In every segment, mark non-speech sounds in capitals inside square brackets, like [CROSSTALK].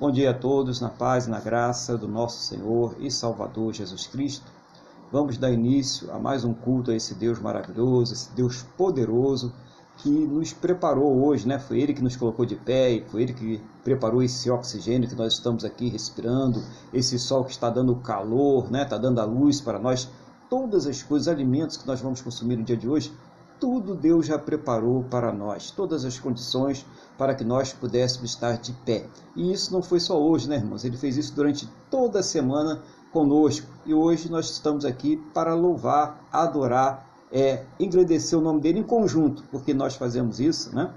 Bom dia a todos, na paz e na graça do nosso Senhor e Salvador Jesus Cristo. Vamos dar início a mais um culto a esse Deus maravilhoso, esse Deus poderoso que nos preparou hoje, né? Foi Ele que nos colocou de pé e foi Ele que preparou esse oxigênio que nós estamos aqui respirando, esse sol que está dando calor, né? Está dando a luz para nós. Todas as coisas, alimentos que nós vamos consumir no dia de hoje, tudo Deus já preparou para nós, todas as condições para que nós pudéssemos estar de pé. E isso não foi só hoje, né, irmãos? Ele fez isso durante toda a semana conosco. E hoje nós estamos aqui para louvar, adorar, é, engrandecer o nome dele em conjunto, porque nós fazemos isso, né?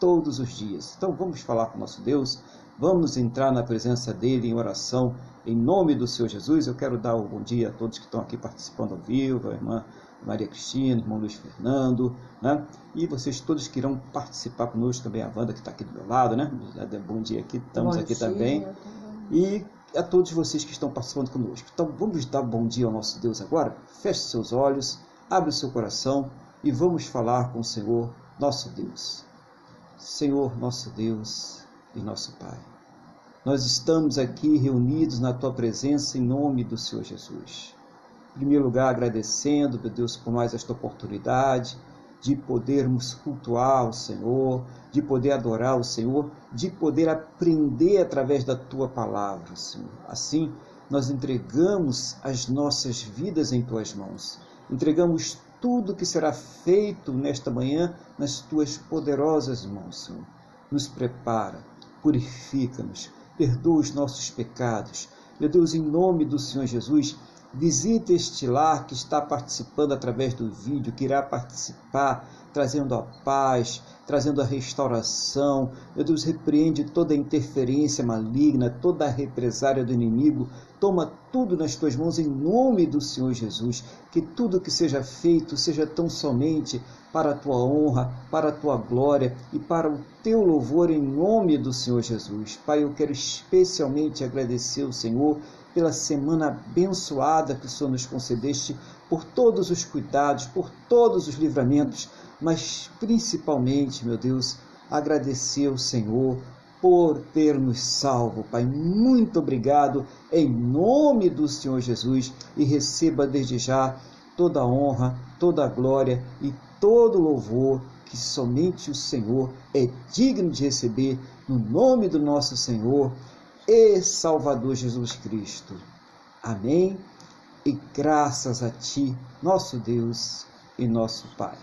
Todos os dias. Então vamos falar com o nosso Deus, vamos entrar na presença dele em oração, em nome do Senhor Jesus. Eu quero dar um bom dia a todos que estão aqui participando ao vivo, a irmã Maria Cristina, irmão Luiz Fernando, né? E vocês todos que irão participar conosco também, a Wanda que está aqui do meu lado, né? Bom dia aqui, estamos bom aqui dia, também. E a todos vocês que estão participando conosco. Então vamos dar bom dia ao nosso Deus agora? Feche seus olhos, abre o seu coração e vamos falar com o Senhor, nosso Deus. Senhor, nosso Deus e nosso Pai. Nós estamos aqui reunidos na tua presença em nome do Senhor Jesus. Em primeiro lugar, agradecendo, meu Deus, por mais esta oportunidade de podermos cultuar o Senhor, de poder adorar o Senhor, de poder aprender através da tua palavra, Senhor. Assim, nós entregamos as nossas vidas em tuas mãos. Entregamos tudo que será feito nesta manhã nas tuas poderosas mãos, Senhor. Nos prepara, purifica-nos, perdoa os nossos pecados. Meu Deus, em nome do Senhor Jesus, Visite este lar que está participando através do vídeo, que irá participar, trazendo a paz, trazendo a restauração. Meu Deus, repreende toda interferência maligna, toda a represária do inimigo. Toma tudo nas tuas mãos em nome do Senhor Jesus. Que tudo que seja feito seja tão somente para a tua honra, para a tua glória e para o teu louvor em nome do Senhor Jesus. Pai, eu quero especialmente agradecer ao Senhor pela semana abençoada que o Senhor nos concedeste, por todos os cuidados, por todos os livramentos, mas principalmente, meu Deus, agradecer ao Senhor por ter nos salvo, Pai. Muito obrigado em nome do Senhor Jesus e receba desde já toda a honra, toda a glória e todo louvor que somente o Senhor é digno de receber no nome do nosso Senhor e Salvador Jesus Cristo. Amém. E graças a Ti, nosso Deus e nosso Pai.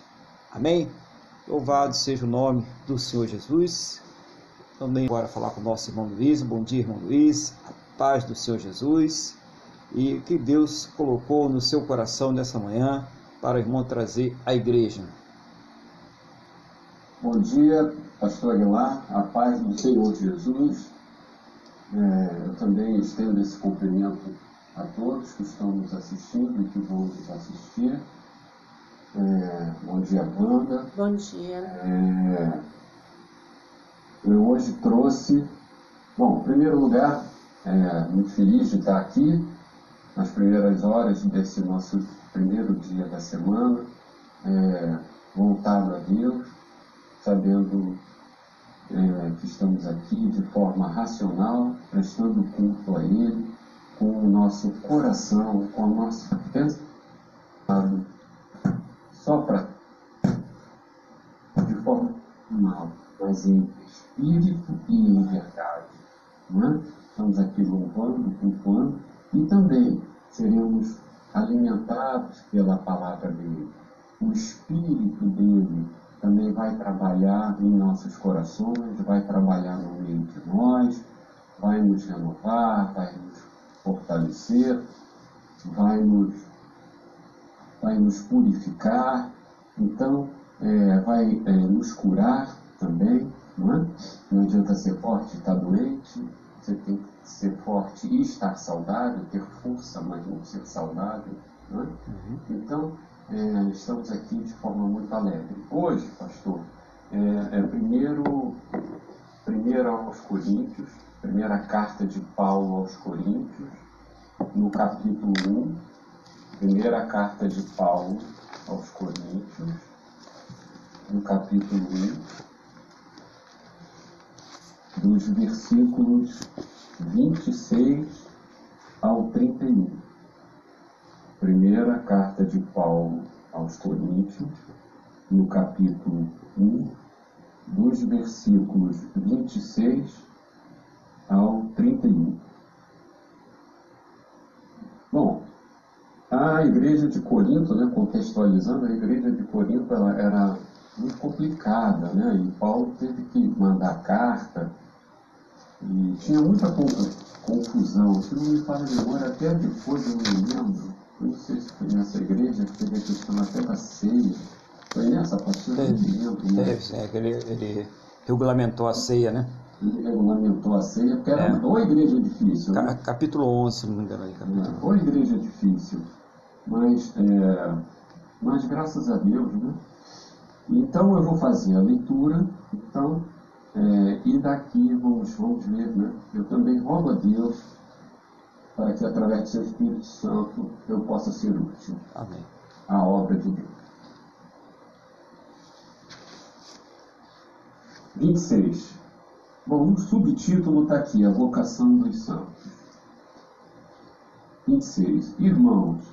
Amém. Louvado seja o nome do Senhor Jesus. Também agora falar com o nosso irmão Luiz. Bom dia, irmão Luiz. A paz do Senhor Jesus. E que Deus colocou no seu coração nessa manhã para o irmão trazer à igreja. Bom dia, pastor Aguilar. A paz do Senhor Jesus é, eu também estendo esse cumprimento a todos que estão nos assistindo e que vão nos assistir. É, bom dia, Wanda. Bom dia. É, eu hoje trouxe, bom, em primeiro lugar, é, muito feliz de estar aqui nas primeiras horas desse nosso primeiro dia da semana, é, voltado a Deus, sabendo é, que estamos aqui de forma racional, prestando culto a Ele, com o nosso coração, com a nossa pensamento, só para de forma normal, mas em espírito e em verdade. Não é? Estamos aqui louvando, cultuando e também seremos alimentados pela palavra dele. O espírito dele também vai trabalhar em nossos corações, vai trabalhar no meio de nós, vai nos renovar, vai nos fortalecer, vai nos, vai nos purificar, então é, vai é, nos curar também, não é? Não adianta ser forte e estar doente, você tem que ser forte e estar saudável, ter força, mas não ser saudável, não é? Uhum. Então, é, estamos aqui de forma muito alegre. Hoje, pastor, é, é primeiro, primeiro aos Coríntios, primeira carta de Paulo aos Coríntios, no capítulo 1, primeira carta de Paulo aos Coríntios, no capítulo 1, dos versículos 26 ao 31. Primeira carta de Paulo aos Coríntios, no capítulo 1, dos versículos 26 ao 31. Bom, a igreja de Corinto, né, contextualizando, a igreja de Corinto ela era muito complicada, né? E Paulo teve que mandar carta e tinha muita confusão. Se não me fala de memória, até depois eu me lembro, não sei se foi nessa igreja que teve a questão até da ceia. Foi nessa, pastor? Eu não lembro. Né? Teve, é, ele, ele regulamentou a ceia, né? Ele regulamentou a ceia, porque era é. uma igreja difícil. Né? Capítulo 11, se não me engano. Aí, capítulo. É, ou igreja difícil. Mas, é, mas graças a Deus, né? Então eu vou fazer a leitura, então, é, e daqui vamos, vamos ver, né? Eu também rogo a Deus para que através do seu Espírito Santo eu possa ser útil Amém. à obra de Deus. 26. Bom, o subtítulo está aqui, a vocação dos santos. 26. Irmãos,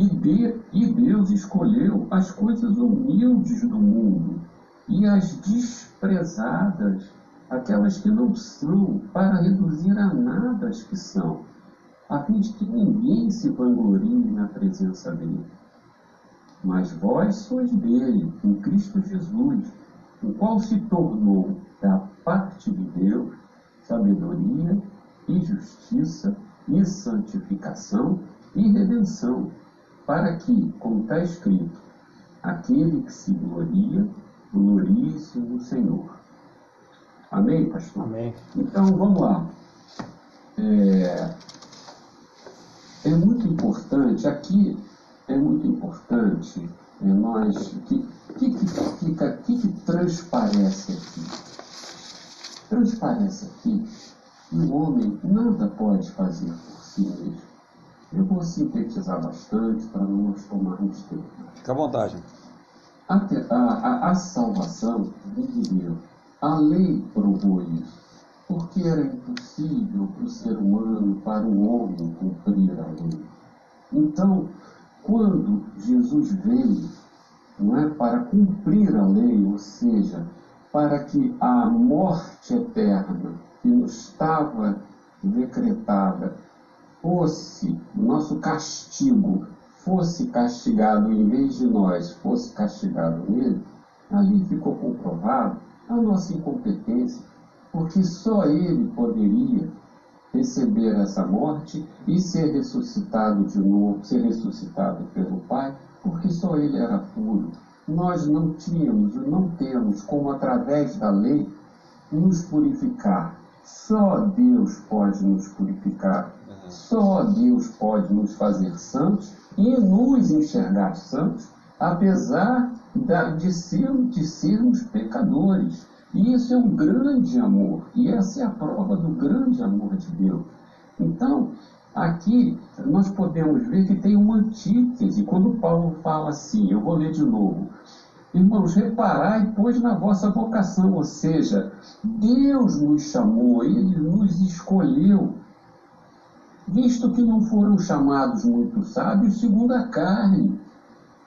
E, de, e Deus escolheu as coisas humildes do mundo e as desprezadas aquelas que não são, para reduzir a nada as que são, a fim de que ninguém se vanglorie na presença dele. Mas vós sois dele, em Cristo Jesus, o qual se tornou da parte de Deus sabedoria e justiça e santificação e redenção, para que, como está escrito, aquele que se gloria, glorie-se no Senhor. Amém, pastor? Amém. Então, vamos lá. É, é muito importante, aqui é muito importante é, nós. O que, que, que fica, que, que transparece aqui? Transparece aqui que o homem nada pode fazer por si mesmo. Eu vou sintetizar bastante para não nos tomarmos tempo. Fica à vontade. A, a, a, a salvação Deus. A lei provou isso, porque era impossível para o ser humano, para o homem, cumprir a lei. Então, quando Jesus veio, não é para cumprir a lei, ou seja, para que a morte eterna que nos estava decretada fosse, nosso castigo fosse castigado em vez de nós, fosse castigado nele, ali ficou comprovado a nossa incompetência, porque só ele poderia receber essa morte e ser ressuscitado de novo, ser ressuscitado pelo Pai, porque só ele era puro. Nós não tínhamos e não temos como, através da lei, nos purificar. Só Deus pode nos purificar. Só Deus pode nos fazer santos e nos enxergar santos, apesar de, ser, de sermos pecadores. E isso é um grande amor, e essa é a prova do grande amor de Deus. Então, aqui nós podemos ver que tem uma antítese, quando Paulo fala assim, eu vou ler de novo. Irmãos, reparai, pois, na vossa vocação, ou seja, Deus nos chamou, Ele nos escolheu, visto que não foram chamados muitos sábios segundo a carne.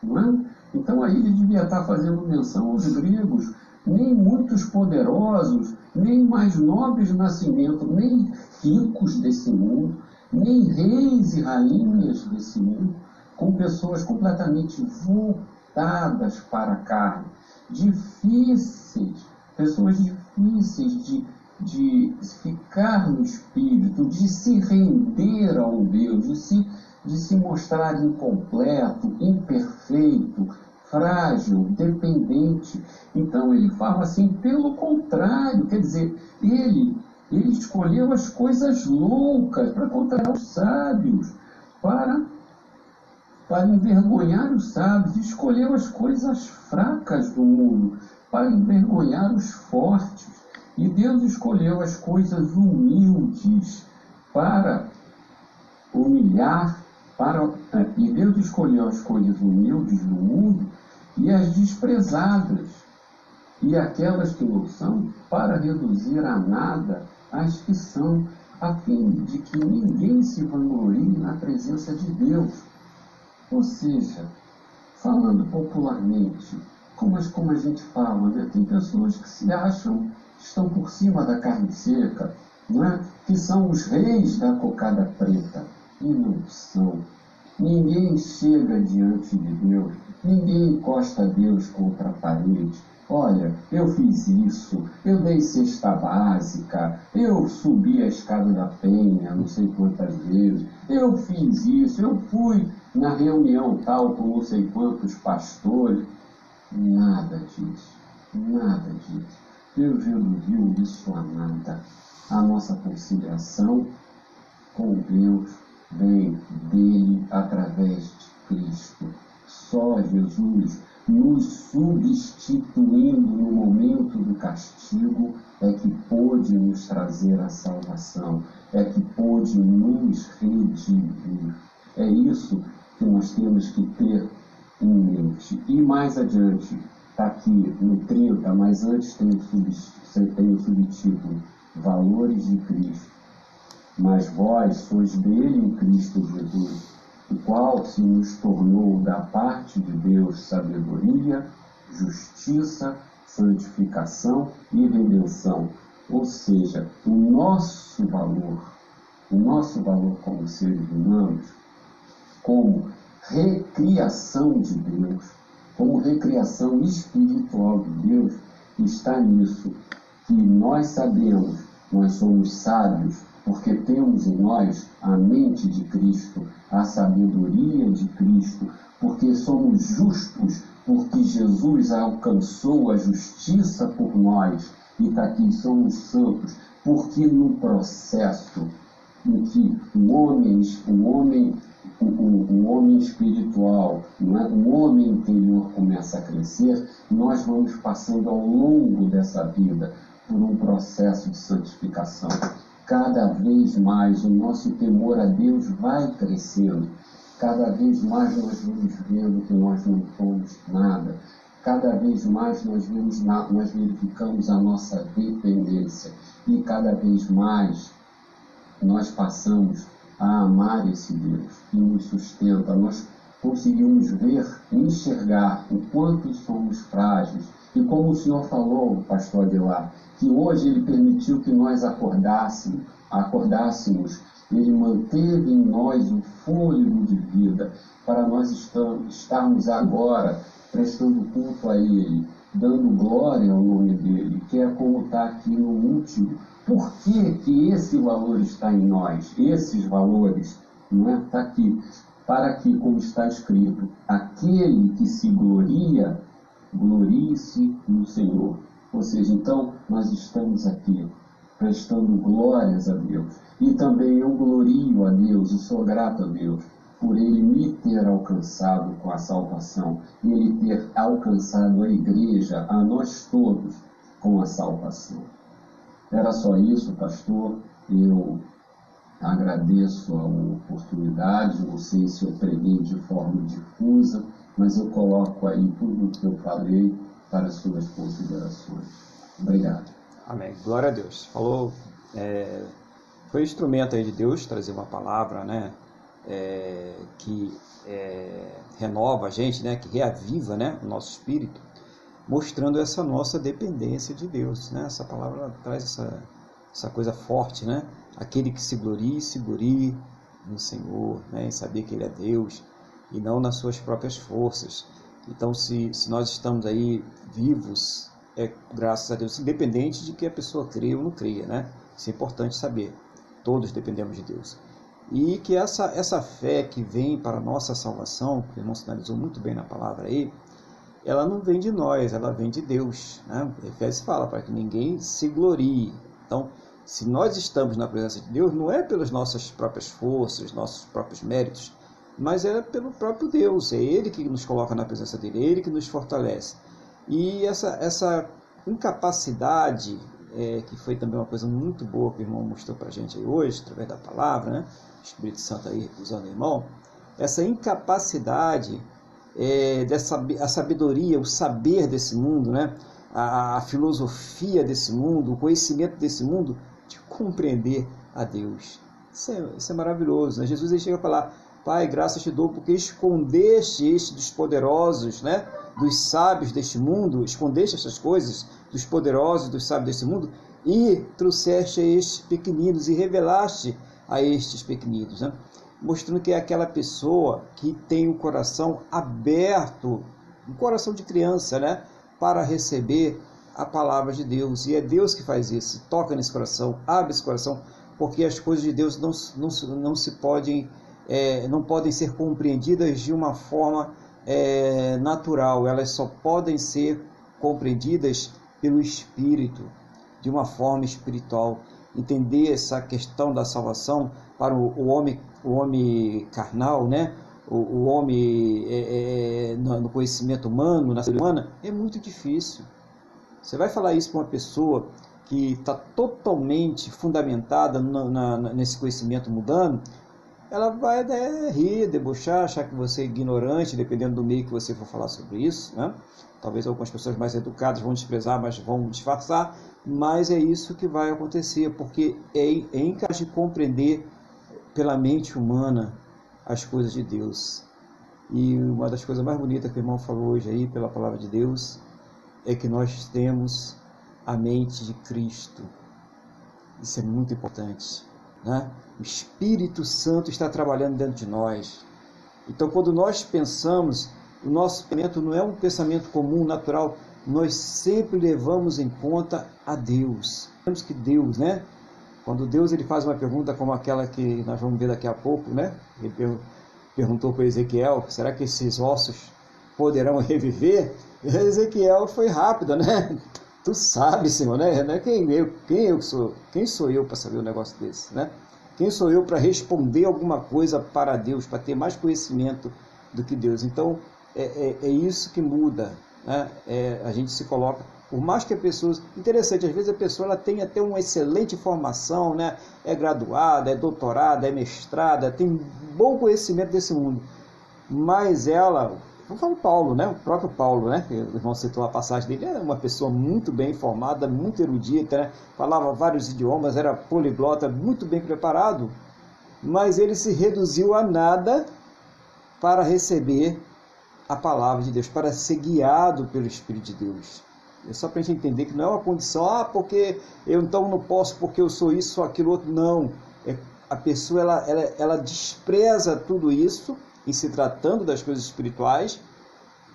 É? Então aí ele devia estar fazendo menção aos gregos, nem muitos poderosos, nem mais nobres de nascimento, nem ricos desse mundo, nem reis e rainhas desse mundo, com pessoas completamente voltadas para a carne, difíceis, pessoas difíceis de, de ficar no espírito, de se render ao Deus, de se, de se mostrar incompleto, imperfeito, frágil, dependente. Então ele fala assim, pelo contrário, quer dizer, ele, ele escolheu as coisas loucas para contar os sábios, para para envergonhar os sábios, escolheu as coisas fracas do mundo para envergonhar os fortes. E Deus escolheu as coisas humildes para humilhar, para, e Deus escolheu as coisas humildes do mundo e as desprezadas, e aquelas que não são, para reduzir a nada as que são, a fim de que ninguém se vanglorie na presença de Deus. Ou seja, falando popularmente, como, como a gente fala, né? tem pessoas que se acham estão por cima da carne seca, é? que são os reis da cocada preta, e não são. Ninguém chega diante de Deus, ninguém encosta Deus contra a parede. Olha, eu fiz isso, eu dei cesta básica, eu subi a escada da penha não sei quantas vezes, eu fiz isso, eu fui na reunião tal com não sei quantos pastores. Nada disso, nada disso. Deus reduziu isso a nada. A nossa conciliação com Deus vem dele através de Cristo. Só Jesus nos substituindo no momento do castigo é que pôde nos trazer a salvação, é que pôde nos redimir. É isso que nós temos que ter em mente. E mais adiante, está aqui no 30, mas antes tem o, tem o subtítulo Valores de Cristo. Mas vós sois dele em Cristo Jesus, o qual se nos tornou da parte de Deus sabedoria, justiça, santificação e redenção. Ou seja, o nosso valor, o nosso valor como seres humanos, como recriação de Deus, como recriação espiritual de Deus, está nisso que nós sabemos, nós somos sábios, porque temos em nós a mente de Cristo, a sabedoria de Cristo, porque somos justos, porque Jesus alcançou a justiça por nós e está aqui, somos santos, porque no processo em que o homem, o homem o, o, o, homem espiritual, não é? o homem interior começa a crescer, nós vamos passando ao longo dessa vida por um processo de santificação. Cada vez mais o nosso temor a Deus vai crescendo, cada vez mais nós vamos vendo que nós não somos nada, cada vez mais nós, vemos, nós verificamos a nossa dependência e cada vez mais nós passamos a amar esse Deus que nos sustenta. Nós conseguimos ver, enxergar o quanto somos frágeis. E como o Senhor falou, pastor Adelar, que hoje Ele permitiu que nós acordássemos, acordássemos Ele manteve em nós o fôlego de vida para nós estarmos agora prestando culto a Ele, dando glória ao nome dEle, que é como está aqui no último por que, que esse valor está em nós? Esses valores, não é? Está aqui. Para que, como está escrito, aquele que se gloria, glorie-se no Senhor. Ou seja, então, nós estamos aqui prestando glórias a Deus. E também eu glorio a Deus e sou grato a Deus por Ele me ter alcançado com a salvação, Ele ter alcançado a igreja, a nós todos, com a salvação. Era só isso, pastor. Eu agradeço a oportunidade. Não sei se eu preguei de forma difusa, mas eu coloco aí tudo o que eu falei para as suas considerações. Obrigado. Amém. Glória a Deus. Falou, é, foi instrumento aí de Deus trazer uma palavra, né? É, que é, renova a gente, né? Que reaviva, né? O nosso espírito mostrando essa nossa dependência de Deus. Né? Essa palavra traz essa, essa coisa forte, né? Aquele que se glorie, se glorie no Senhor, né? em saber que Ele é Deus e não nas suas próprias forças. Então, se, se nós estamos aí vivos, é graças a Deus, independente de que a pessoa creia ou não creia, né? Isso é importante saber. Todos dependemos de Deus. E que essa, essa fé que vem para a nossa salvação, que o irmão sinalizou muito bem na palavra aí, ela não vem de nós, ela vem de Deus. Né? Efésios fala para que ninguém se glorie. Então, se nós estamos na presença de Deus, não é pelas nossas próprias forças, nossos próprios méritos, mas é pelo próprio Deus, é Ele que nos coloca na presença dele, é Ele que nos fortalece. E essa, essa incapacidade, é, que foi também uma coisa muito boa que o irmão mostrou para a gente aí hoje, através da palavra, né? o Espírito Santo aí usando o irmão, essa incapacidade é, dessa a sabedoria, o saber desse mundo, né? a, a filosofia desse mundo, o conhecimento desse mundo, de compreender a Deus. Isso é, isso é maravilhoso. Né? Jesus chega a falar, Pai, graças te dou porque escondeste este dos poderosos, né? dos sábios deste mundo, escondeste essas coisas dos poderosos, dos sábios deste mundo, e trouxeste a estes pequeninos e revelaste a estes pequeninos. Né? Mostrando que é aquela pessoa que tem o coração aberto, um coração de criança, né? para receber a palavra de Deus. E é Deus que faz isso, toca nesse coração, abre esse coração, porque as coisas de Deus não, não, não se podem é, não podem ser compreendidas de uma forma é, natural, elas só podem ser compreendidas pelo Espírito, de uma forma espiritual. Entender essa questão da salvação para o, homem, o homem carnal, né? o, o homem é, é, no conhecimento humano, na humana, é muito difícil. Você vai falar isso para uma pessoa que está totalmente fundamentada na, na, nesse conhecimento mudando, ela vai né, rir, debochar, achar que você é ignorante, dependendo do meio que você for falar sobre isso. Né? Talvez algumas pessoas mais educadas vão desprezar, mas vão disfarçar. Mas é isso que vai acontecer, porque é, é incapaz de compreender pela mente humana as coisas de Deus. E uma das coisas mais bonitas que o irmão falou hoje aí, pela palavra de Deus, é que nós temos a mente de Cristo. Isso é muito importante. Né? O Espírito Santo está trabalhando dentro de nós. Então, quando nós pensamos, o nosso pensamento não é um pensamento comum, natural, nós sempre levamos em conta a Deus. Temos que Deus, né? Quando Deus ele faz uma pergunta como aquela que nós vamos ver daqui a pouco, né? Ele perguntou para Ezequiel: será que esses ossos poderão [LAUGHS] reviver? E Ezequiel foi rápido, né? Tu sabe, Senhor, né? É quem eu, quem eu sou? Quem sou eu para saber um negócio desse, né? Quem sou eu para responder alguma coisa para Deus, para ter mais conhecimento do que Deus? Então, é, é, é isso que muda, né? É, a gente se coloca, por mais que a pessoa, interessante, às vezes a pessoa ela tem até uma excelente formação, né? É graduada, é doutorada, é mestrada, tem bom conhecimento desse mundo, mas ela Vamos falar o Paulo, né? O próprio Paulo, né? O irmão citou a passagem dele, era uma pessoa muito bem informada, muito erudita, né? falava vários idiomas, era poliglota, muito bem preparado, mas ele se reduziu a nada para receber a palavra de Deus, para ser guiado pelo Espírito de Deus. É só para a gente entender que não é uma condição, ah, porque eu então não posso, porque eu sou isso aquilo outro. Não. É, a pessoa ela, ela, ela despreza tudo isso em se tratando das coisas espirituais,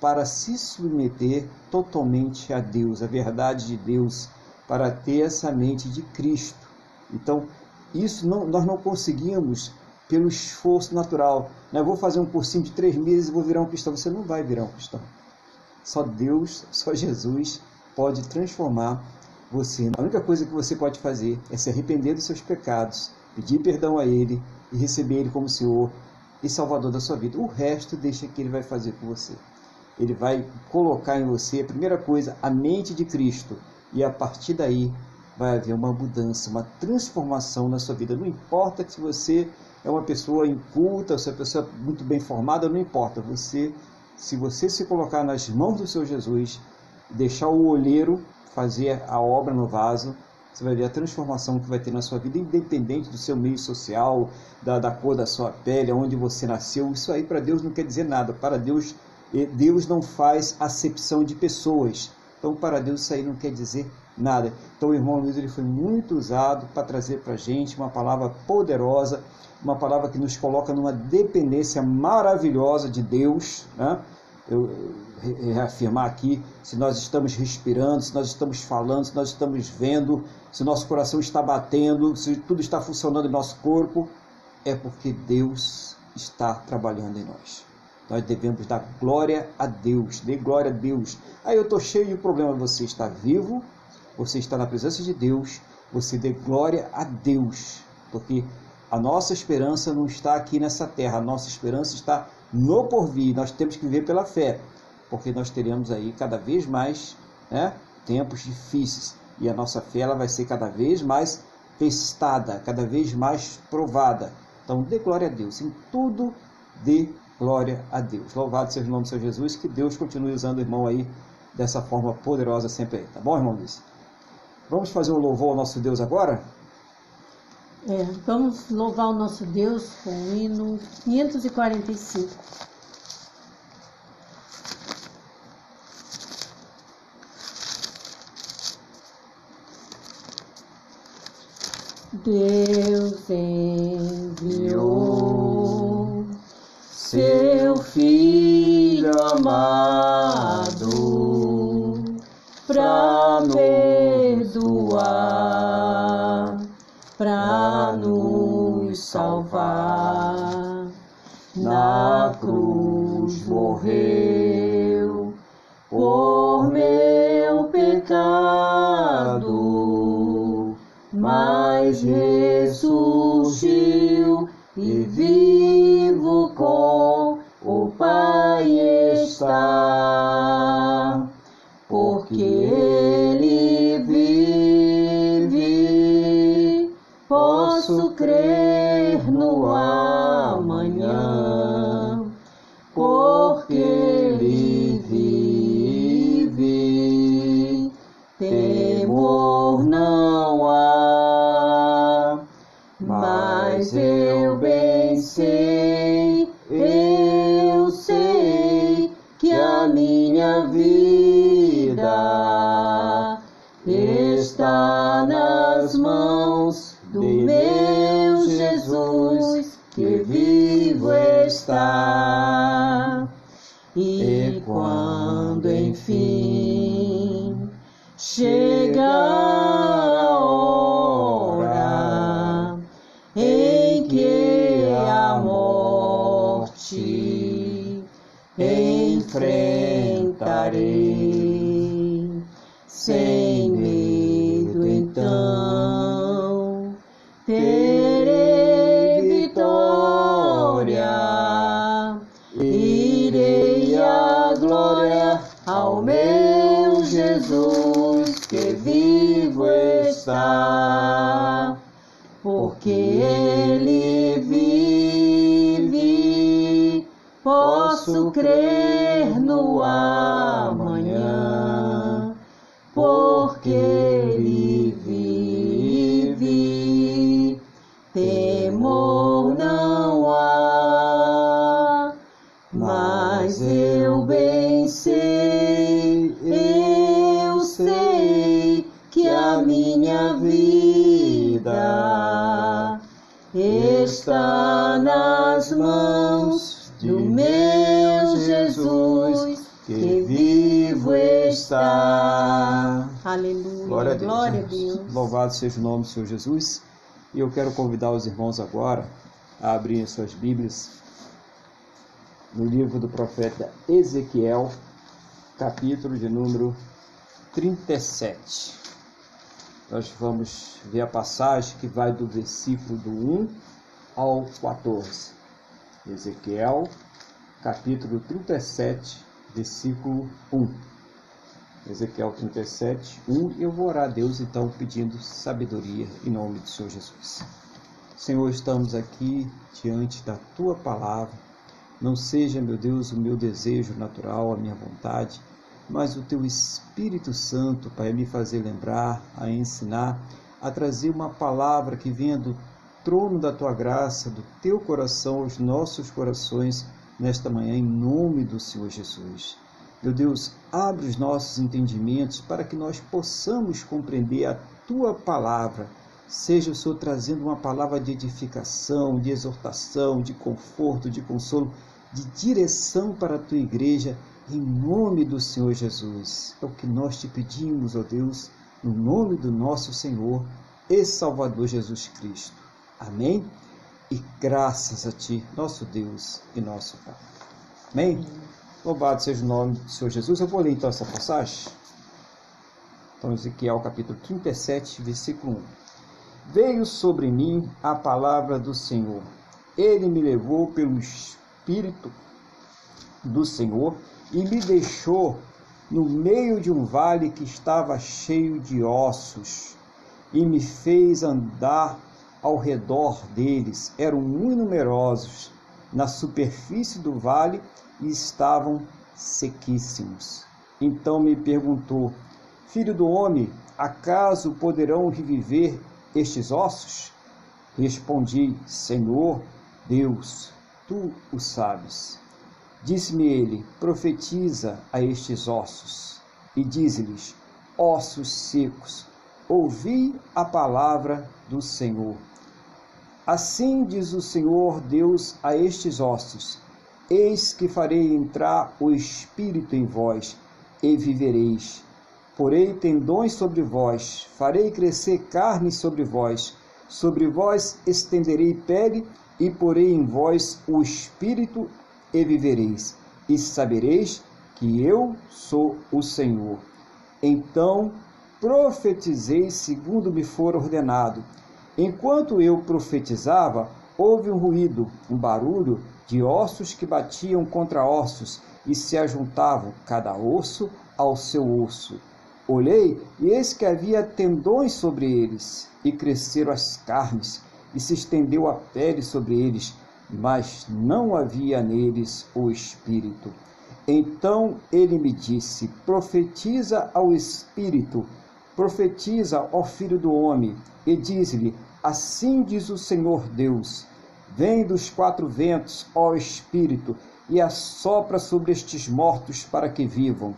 para se submeter totalmente a Deus, a verdade de Deus, para ter essa mente de Cristo. Então, isso não, nós não conseguimos pelo esforço natural. Né? vou fazer um cursinho de três meses e vou virar um cristão. Você não vai virar um cristão. Só Deus, só Jesus pode transformar você. A única coisa que você pode fazer é se arrepender dos seus pecados, pedir perdão a Ele e receber Ele como Senhor e Salvador da sua vida. O resto deixa que Ele vai fazer com você. Ele vai colocar em você, a primeira coisa, a mente de Cristo. E a partir daí vai haver uma mudança, uma transformação na sua vida. Não importa se você é uma pessoa inculta, se é uma pessoa muito bem formada, não importa. Você, se você se colocar nas mãos do seu Jesus, deixar o olheiro fazer a obra no vaso, você vai ver a transformação que vai ter na sua vida, independente do seu meio social, da, da cor da sua pele, onde você nasceu. Isso aí para Deus não quer dizer nada. Para Deus, Deus não faz acepção de pessoas. Então, para Deus, isso aí não quer dizer nada. Então, o irmão Luiz ele foi muito usado para trazer para a gente uma palavra poderosa, uma palavra que nos coloca numa dependência maravilhosa de Deus, né? eu reafirmar aqui, se nós estamos respirando, se nós estamos falando, se nós estamos vendo, se nosso coração está batendo, se tudo está funcionando em nosso corpo, é porque Deus está trabalhando em nós. Nós devemos dar glória a Deus, dê glória a Deus. Aí eu estou cheio de problema, você está vivo, você está na presença de Deus, você dê glória a Deus, porque A nossa esperança não está aqui nessa terra, a nossa esperança está no porvir. Nós temos que viver pela fé, porque nós teremos aí cada vez mais né, tempos difíceis e a nossa fé ela vai ser cada vez mais testada, cada vez mais provada. Então, dê glória a Deus. Em tudo, dê glória a Deus. Louvado seja o nome do Senhor Jesus. Que Deus continue usando o irmão aí dessa forma poderosa sempre aí. Tá bom, irmão Luiz? Vamos fazer um louvor ao nosso Deus agora? É, vamos louvar o nosso Deus com o hino 545. Deus enviou seu Filho amado Louvado seja o nome do Senhor Jesus. E eu quero convidar os irmãos agora a abrirem suas Bíblias no livro do profeta Ezequiel, capítulo de número 37. Nós vamos ver a passagem que vai do versículo do 1 ao 14. Ezequiel, capítulo 37, versículo 1. Ezequiel 37, 1. Eu vou orar a Deus então pedindo sabedoria em nome do Senhor Jesus. Senhor, estamos aqui diante da tua palavra. Não seja, meu Deus, o meu desejo natural, a minha vontade, mas o teu Espírito Santo para me fazer lembrar, a ensinar, a trazer uma palavra que venha do trono da tua graça, do teu coração aos nossos corações nesta manhã, em nome do Senhor Jesus. Meu Deus, abre os nossos entendimentos para que nós possamos compreender a tua palavra. Seja o Senhor trazendo uma palavra de edificação, de exortação, de conforto, de consolo, de direção para a tua igreja, em nome do Senhor Jesus. É o que nós te pedimos, ó Deus, no nome do nosso Senhor e Salvador Jesus Cristo. Amém? E graças a Ti, nosso Deus e nosso Pai. Amém? Louvado seja o nome do Senhor Jesus. Eu vou ler então essa passagem. Então, Ezequiel capítulo 37, versículo 1. veio sobre mim a palavra do Senhor. Ele me levou pelo Espírito do Senhor e me deixou no meio de um vale que estava cheio de ossos e me fez andar ao redor deles. Eram muito numerosos na superfície do vale e estavam sequíssimos. Então me perguntou: Filho do homem, acaso poderão reviver estes ossos? Respondi: Senhor Deus, tu o sabes. Disse-me ele: Profetiza a estes ossos e dize-lhes: Ossos secos, ouvi a palavra do Senhor. Assim diz o Senhor Deus a estes ossos: Eis que farei entrar o espírito em vós, e vivereis. Porei tendões sobre vós, farei crescer carne sobre vós, sobre vós estenderei pele, e porei em vós o espírito, e vivereis. E sabereis que eu sou o Senhor. Então profetizei segundo me for ordenado. Enquanto eu profetizava, houve um ruído, um barulho de ossos que batiam contra ossos e se ajuntavam, cada osso ao seu osso. Olhei, e eis que havia tendões sobre eles, e cresceram as carnes, e se estendeu a pele sobre eles, mas não havia neles o espírito. Então ele me disse: Profetiza ao espírito, profetiza ao filho do homem, e diz-lhe: Assim diz o Senhor Deus: Vem dos quatro ventos, ó espírito, e assopra sobre estes mortos para que vivam.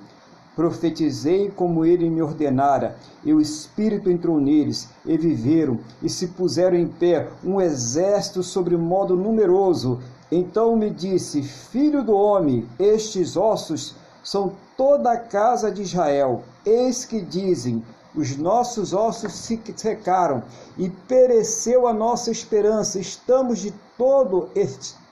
Profetizei como ele me ordenara, e o Espírito entrou neles, e viveram, e se puseram em pé um exército sobre modo numeroso. Então me disse: Filho do homem, estes ossos são toda a casa de Israel. Eis que dizem: Os nossos ossos se secaram, e pereceu a nossa esperança, estamos de todo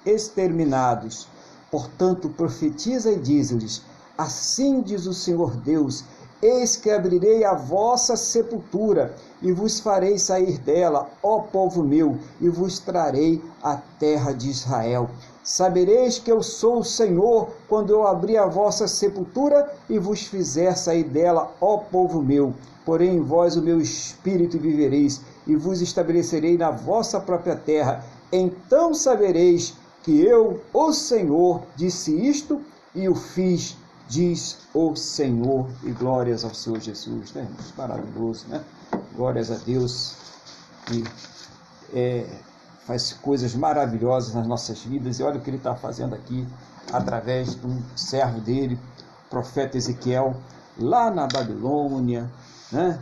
exterminados. Portanto, profetiza e diz-lhes: Assim diz o Senhor Deus: Eis que abrirei a vossa sepultura e vos farei sair dela, ó povo meu, e vos trarei a terra de Israel. Sabereis que eu sou o Senhor quando eu abrir a vossa sepultura e vos fizer sair dela, ó povo meu. Porém em vós o meu espírito vivereis e vos estabelecerei na vossa própria terra. Então sabereis que eu, o Senhor, disse isto e o fiz diz o Senhor, e glórias ao Senhor Jesus, né? Maravilhoso, né? Glórias a Deus que é, faz coisas maravilhosas nas nossas vidas, e olha o que ele está fazendo aqui através de um servo dele, profeta Ezequiel, lá na Babilônia, né?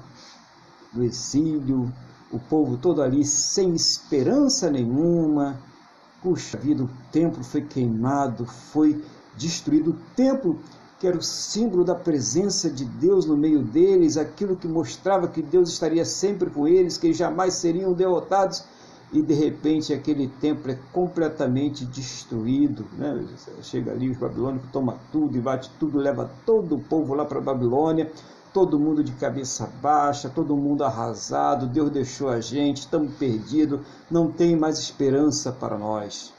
No exílio, o povo todo ali sem esperança nenhuma. Puxa vida, o templo foi queimado, foi destruído. O templo que era o símbolo da presença de Deus no meio deles, aquilo que mostrava que Deus estaria sempre com eles, que jamais seriam derrotados, e de repente aquele templo é completamente destruído. Né? Chega ali os babilônicos, toma tudo, bate tudo, leva todo o povo lá para a Babilônia, todo mundo de cabeça baixa, todo mundo arrasado, Deus deixou a gente, estamos perdidos, não tem mais esperança para nós.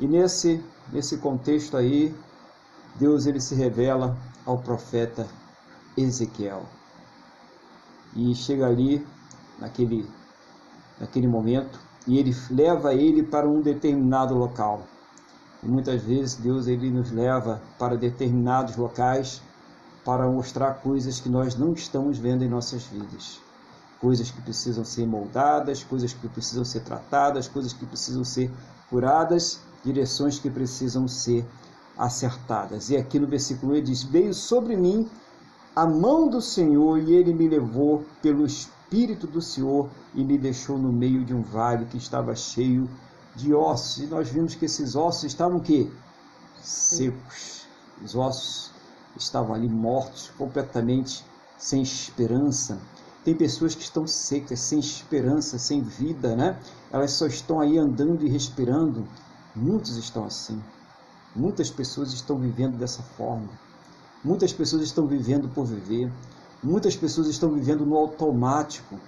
E nesse, nesse contexto aí, Deus ele se revela ao profeta Ezequiel. E chega ali naquele naquele momento e ele leva ele para um determinado local. E muitas vezes Deus ele nos leva para determinados locais para mostrar coisas que nós não estamos vendo em nossas vidas. Coisas que precisam ser moldadas, coisas que precisam ser tratadas, coisas que precisam ser curadas, direções que precisam ser acertadas. E aqui no versículo ele diz: Veio sobre mim a mão do Senhor e ele me levou pelo Espírito do Senhor e me deixou no meio de um vale que estava cheio de ossos. E nós vimos que esses ossos estavam que secos. Os ossos estavam ali mortos, completamente sem esperança. Tem pessoas que estão secas, sem esperança, sem vida, né? Elas só estão aí andando e respirando. Muitos estão assim. Muitas pessoas estão vivendo dessa forma. Muitas pessoas estão vivendo por viver. Muitas pessoas estão vivendo no automático.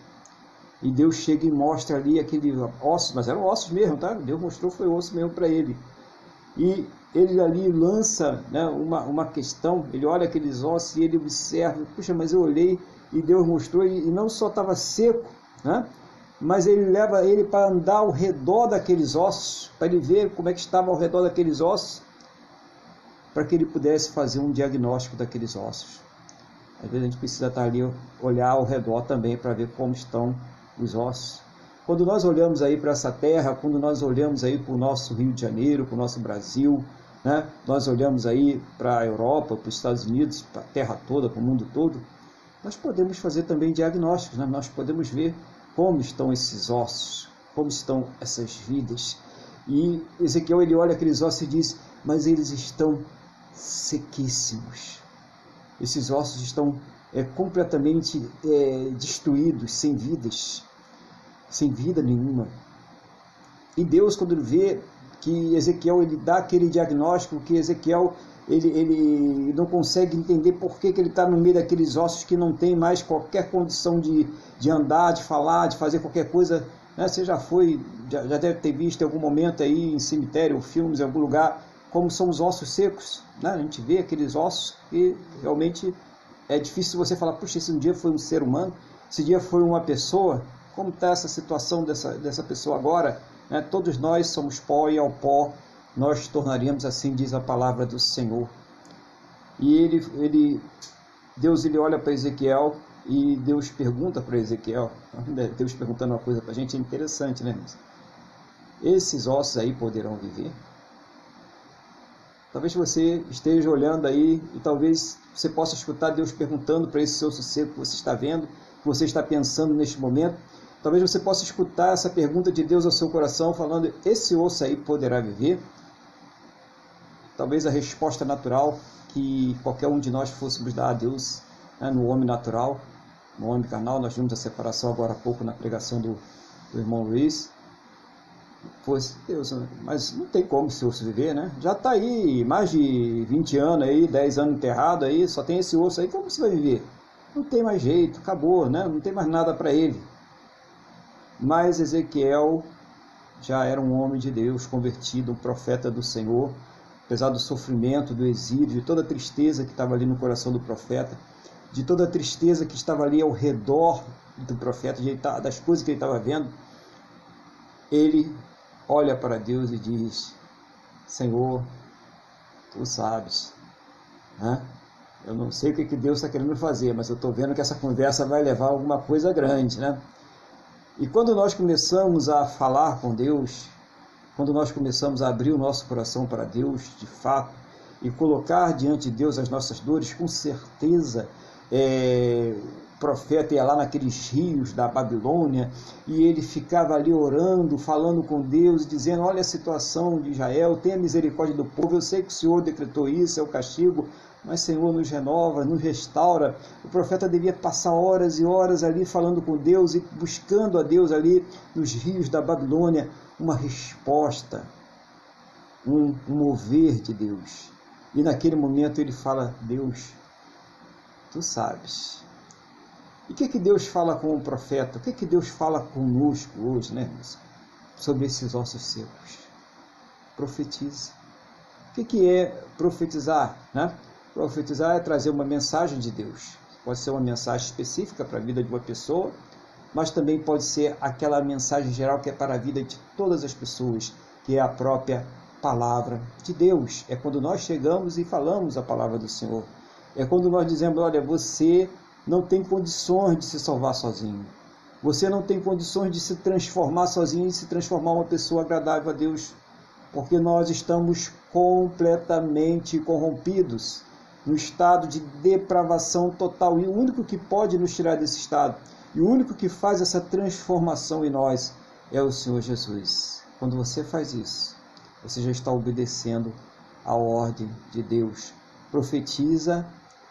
E Deus chega e mostra ali aquele ossos, mas eram ossos mesmo, tá? Deus mostrou foi osso mesmo para ele. E ele ali lança né, uma, uma questão, ele olha aqueles ossos e ele observa, puxa, mas eu olhei e Deus mostrou, e, e não só estava seco, né, mas ele leva ele para andar ao redor daqueles ossos, para ele ver como é que estava ao redor daqueles ossos, para que ele pudesse fazer um diagnóstico daqueles ossos. Às vezes a gente precisa estar ali, olhar ao redor também para ver como estão os ossos. Quando nós olhamos aí para essa terra, quando nós olhamos aí para o nosso Rio de Janeiro, para o nosso Brasil, né? nós olhamos aí para a Europa, para os Estados Unidos, para a terra toda, para o mundo todo, nós podemos fazer também diagnósticos, né? nós podemos ver como estão esses ossos, como estão essas vidas. E Ezequiel ele olha aqueles ossos e diz: Mas eles estão sequíssimos. Esses ossos estão é, completamente é, destruídos, sem vidas, sem vida nenhuma. E Deus, quando vê que Ezequiel ele dá aquele diagnóstico, que Ezequiel ele, ele não consegue entender por que, que ele está no meio daqueles ossos que não tem mais qualquer condição de, de andar, de falar, de fazer qualquer coisa. Né? Você já foi, já, já deve ter visto em algum momento aí em cemitério, filmes, em algum lugar, como são os ossos secos. Né? A gente vê aqueles ossos e realmente é difícil você falar, puxa, esse um dia foi um ser humano, esse dia foi uma pessoa, como está essa situação dessa, dessa pessoa agora? Né? Todos nós somos pó e ao pó nós tornaríamos assim, diz a palavra do Senhor. E ele, ele Deus ele olha para Ezequiel e Deus pergunta para Ezequiel, [LAUGHS] Deus perguntando uma coisa para a gente é interessante, né? Esses ossos aí poderão viver? Talvez você esteja olhando aí e talvez você possa escutar Deus perguntando para esse seu sossego que você está vendo, que você está pensando neste momento. Talvez você possa escutar essa pergunta de Deus ao seu coração, falando: esse osso aí poderá viver? Talvez a resposta natural que qualquer um de nós fôssemos dar a Deus né, no homem natural, no homem carnal. Nós vimos a separação agora há pouco na pregação do, do irmão Luiz fosse Deus, mas não tem como esse osso viver, né? Já está aí mais de 20 anos aí, 10 anos enterrado aí, só tem esse osso aí, como você vai viver? Não tem mais jeito, acabou, né? Não tem mais nada para ele. Mas Ezequiel já era um homem de Deus, convertido, um profeta do Senhor, apesar do sofrimento, do exílio, de toda a tristeza que estava ali no coração do profeta, de toda a tristeza que estava ali ao redor do profeta, das coisas que ele estava vendo, ele olha para Deus e diz: Senhor, tu sabes. Né? Eu não sei o que, que Deus está querendo fazer, mas eu estou vendo que essa conversa vai levar a alguma coisa grande. Né? E quando nós começamos a falar com Deus, quando nós começamos a abrir o nosso coração para Deus, de fato, e colocar diante de Deus as nossas dores, com certeza é, profeta ia lá naqueles rios da Babilônia e ele ficava ali orando, falando com Deus, dizendo: Olha a situação de Israel, tenha misericórdia do povo. Eu sei que o Senhor decretou isso, é o castigo, mas Senhor nos renova, nos restaura. O profeta devia passar horas e horas ali falando com Deus e buscando a Deus ali nos rios da Babilônia uma resposta, um, mover de Deus. E naquele momento ele fala: Deus, tu sabes e o que, que Deus fala com o profeta? O que, que Deus fala conosco hoje, né, sobre esses ossos secos? Profetize. O que, que é profetizar? Né? Profetizar é trazer uma mensagem de Deus. Pode ser uma mensagem específica para a vida de uma pessoa, mas também pode ser aquela mensagem geral que é para a vida de todas as pessoas, que é a própria palavra de Deus. É quando nós chegamos e falamos a palavra do Senhor. É quando nós dizemos: olha, você não tem condições de se salvar sozinho. Você não tem condições de se transformar sozinho e se transformar uma pessoa agradável a Deus, porque nós estamos completamente corrompidos, no estado de depravação total. E o único que pode nos tirar desse estado, e o único que faz essa transformação em nós, é o Senhor Jesus. Quando você faz isso, você já está obedecendo a ordem de Deus. Profetiza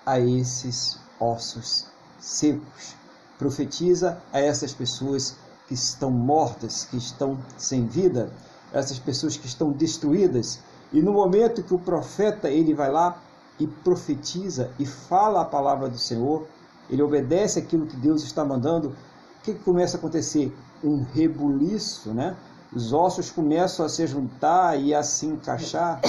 a esses ossos secos. Profetiza a essas pessoas que estão mortas, que estão sem vida, essas pessoas que estão destruídas. E no momento que o profeta ele vai lá e profetiza e fala a palavra do Senhor, ele obedece aquilo que Deus está mandando, que começa a acontecer? Um rebuliço, né? Os ossos começam a se juntar e a se encaixar.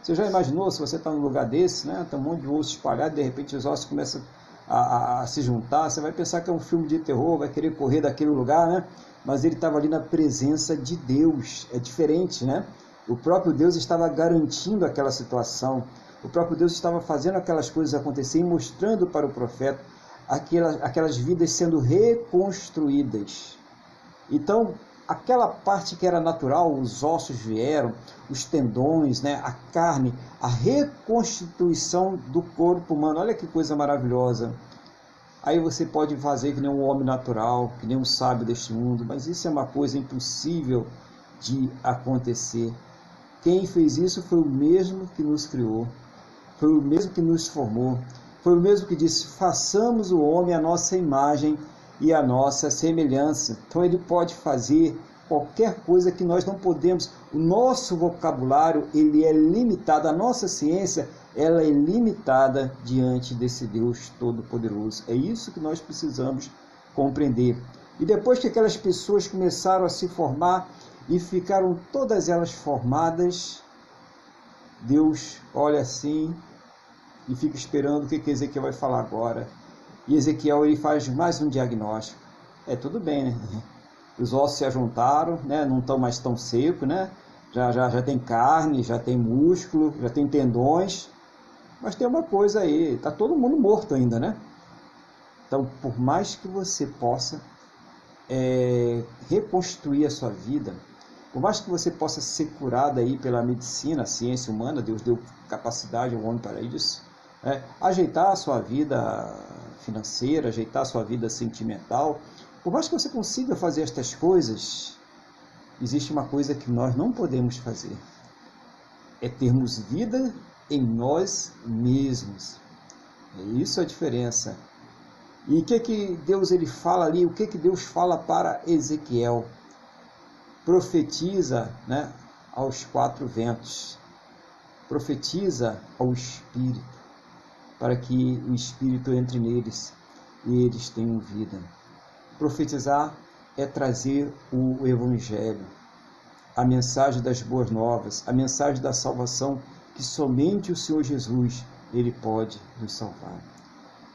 Você já imaginou se você está num lugar desse, né? Tem um monte de osso espalhado, de repente os ossos começam a, a, a, se juntar. Você vai pensar que é um filme de terror, vai querer correr daquele lugar, né? Mas ele estava ali na presença de Deus. É diferente, né? O próprio Deus estava garantindo aquela situação. O próprio Deus estava fazendo aquelas coisas acontecerem, mostrando para o profeta aquelas, aquelas vidas sendo reconstruídas. Então, aquela parte que era natural, os ossos vieram, os tendões, né, a carne, a reconstituição do corpo humano. Olha que coisa maravilhosa. Aí você pode fazer que nem um homem natural, que nem um sábio deste mundo, mas isso é uma coisa impossível de acontecer. Quem fez isso foi o mesmo que nos criou, foi o mesmo que nos formou, foi o mesmo que disse: façamos o homem a nossa imagem e a nossa semelhança. Então ele pode fazer qualquer coisa que nós não podemos. O nosso vocabulário ele é limitado, a nossa ciência ela é limitada diante desse Deus todo-poderoso. É isso que nós precisamos compreender. E depois que aquelas pessoas começaram a se formar e ficaram todas elas formadas, Deus olha assim e fica esperando o que Ezequiel vai falar agora. E Ezequiel ele faz mais um diagnóstico. É tudo bem, né? [LAUGHS] Os ossos se ajuntaram, né? Não estão mais tão secos, né? Já, já, já tem carne, já tem músculo, já tem tendões. Mas tem uma coisa aí, tá todo mundo morto ainda, né? Então, por mais que você possa é, reconstruir a sua vida, por mais que você possa ser curado aí pela medicina, a ciência humana, Deus deu capacidade ao homem para isso, é, ajeitar a sua vida financeira, ajeitar sua vida sentimental. Por mais que você consiga fazer estas coisas, existe uma coisa que nós não podemos fazer: é termos vida em nós mesmos. É isso a diferença. E o que que Deus ele fala ali? O que que Deus fala para Ezequiel? Profetiza, né, aos quatro ventos. Profetiza ao Espírito para que o Espírito entre neles e eles tenham vida. Profetizar é trazer o Evangelho, a mensagem das boas novas, a mensagem da salvação que somente o Senhor Jesus ele pode nos salvar.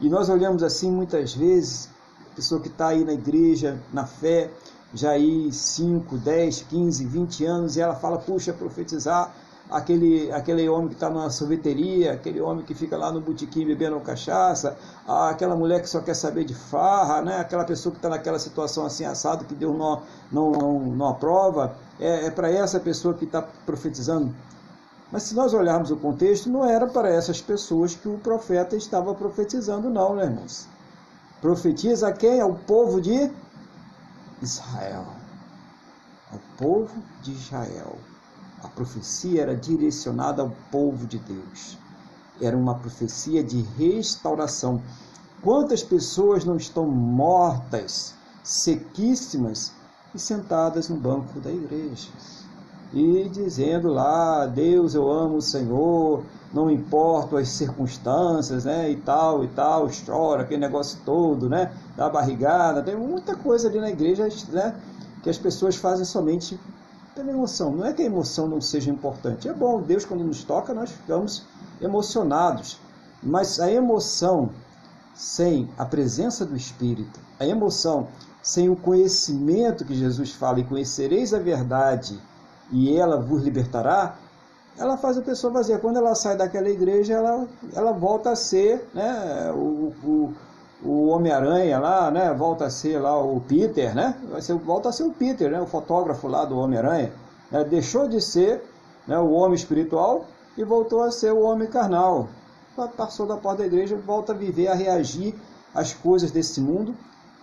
E nós olhamos assim muitas vezes, a pessoa que está aí na igreja, na fé, já aí 5, 10, 15, 20 anos, e ela fala, puxa, profetizar aquele, aquele homem que está na sorveteria, aquele homem que fica lá no botequim bebendo cachaça, aquela mulher que só quer saber de farra, né? aquela pessoa que está naquela situação assim assado que Deus não, não, não, não aprova, é, é para essa pessoa que está profetizando. Mas se nós olharmos o contexto, não era para essas pessoas que o profeta estava profetizando, não, né, irmãos? Profetiza quem? Ao povo de Israel. Ao povo de Israel. A profecia era direcionada ao povo de Deus. Era uma profecia de restauração. Quantas pessoas não estão mortas, sequíssimas e sentadas no banco da igreja? E dizendo lá, Deus, eu amo o Senhor, não importa as circunstâncias, né, e tal, e tal, chora, aquele negócio todo, né, da barrigada, tem muita coisa ali na igreja, né, que as pessoas fazem somente pela emoção. Não é que a emoção não seja importante. É bom, Deus, quando nos toca, nós ficamos emocionados. Mas a emoção sem a presença do Espírito, a emoção sem o conhecimento que Jesus fala, e conhecereis a verdade, e ela vos libertará, ela faz a pessoa vazia. Quando ela sai daquela igreja, ela, ela volta a ser né, o, o, o Homem-Aranha lá, né? Volta a ser lá o Peter, né? Vai ser, volta a ser o Peter, né? O fotógrafo lá do Homem-Aranha. Né? Deixou de ser né, o homem espiritual e voltou a ser o homem carnal. Passou da porta da igreja e volta a viver, a reagir às coisas desse mundo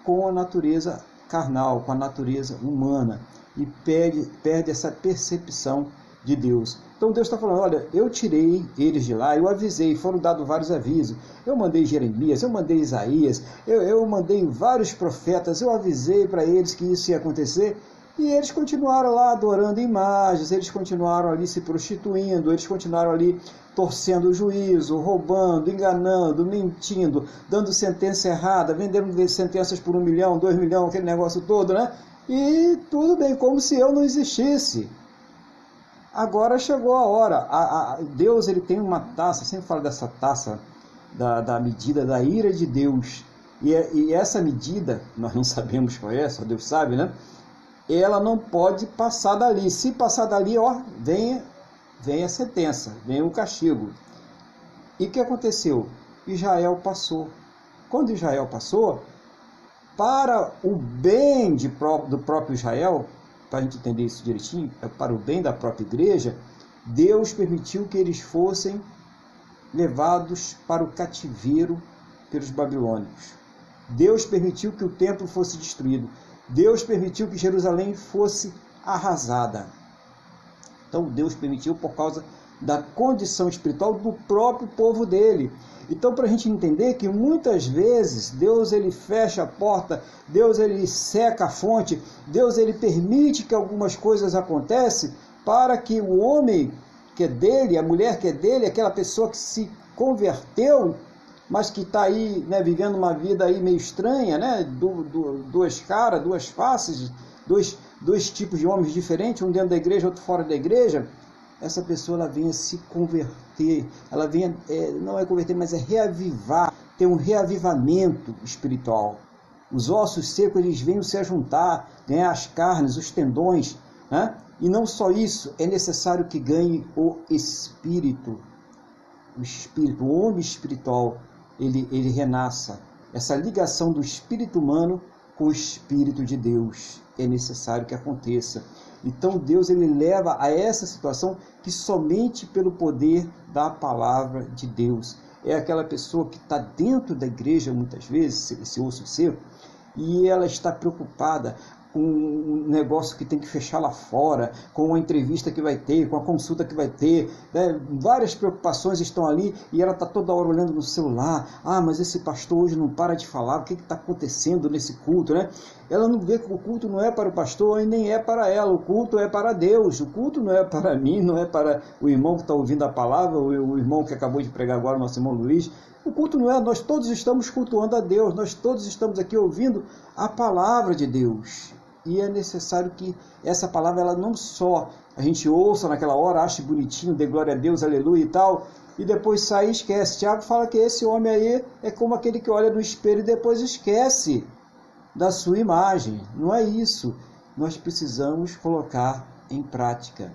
com a natureza carnal, com a natureza humana. E perde, perde essa percepção de Deus. Então Deus está falando: olha, eu tirei eles de lá, eu avisei, foram dados vários avisos. Eu mandei Jeremias, eu mandei Isaías, eu, eu mandei vários profetas, eu avisei para eles que isso ia acontecer. E eles continuaram lá adorando imagens, eles continuaram ali se prostituindo, eles continuaram ali torcendo o juízo, roubando, enganando, mentindo, dando sentença errada, vendendo sentenças por um milhão, dois milhões, aquele negócio todo, né? E tudo bem, como se eu não existisse. Agora chegou a hora. A, a, Deus ele tem uma taça, sempre fala dessa taça da, da medida da ira de Deus. E, e essa medida, nós não sabemos qual é, só Deus sabe, né? Ela não pode passar dali. Se passar dali, ó, vem, vem a sentença, vem o castigo. E o que aconteceu? Israel passou. Quando Israel passou, para o bem de, do próprio Israel, para a gente entender isso direitinho, é para o bem da própria igreja, Deus permitiu que eles fossem levados para o cativeiro pelos babilônicos. Deus permitiu que o templo fosse destruído. Deus permitiu que Jerusalém fosse arrasada. Então Deus permitiu por causa da condição espiritual do próprio povo dele. Então, para a gente entender que muitas vezes Deus ele fecha a porta, Deus ele seca a fonte, Deus ele permite que algumas coisas aconteçam para que o homem que é dele, a mulher que é dele, aquela pessoa que se converteu, mas que está aí né, vivendo uma vida aí meio estranha, né, du, du, duas caras, duas faces, dois, dois tipos de homens diferentes, um dentro da igreja, outro fora da igreja, essa pessoa ela venha se converter, ela venha, é, não é converter, mas é reavivar, ter um reavivamento espiritual. Os ossos secos eles venham se juntar, ganhar as carnes, os tendões, né? E não só isso, é necessário que ganhe o espírito. O espírito, o homem espiritual, ele, ele renasça. Essa ligação do espírito humano com o espírito de Deus é necessário que aconteça. Então Deus ele leva a essa situação que somente pelo poder da palavra de Deus. É aquela pessoa que está dentro da igreja muitas vezes, esse osso seu, e ela está preocupada com um negócio que tem que fechar lá fora, com a entrevista que vai ter, com a consulta que vai ter, né? várias preocupações estão ali e ela está toda hora olhando no celular. Ah, mas esse pastor hoje não para de falar, o que está acontecendo nesse culto, né? Ela não vê que o culto não é para o pastor e nem é para ela, o culto é para Deus, o culto não é para mim, não é para o irmão que está ouvindo a palavra, o irmão que acabou de pregar agora, nosso irmão Luiz. O culto não é, nós todos estamos cultuando a Deus, nós todos estamos aqui ouvindo a palavra de Deus e é necessário que essa palavra ela não só a gente ouça naquela hora, ache bonitinho, dê glória a Deus, aleluia e tal, e depois sai e esquece. Tiago fala que esse homem aí é como aquele que olha no espelho e depois esquece da sua imagem. Não é isso. Nós precisamos colocar em prática.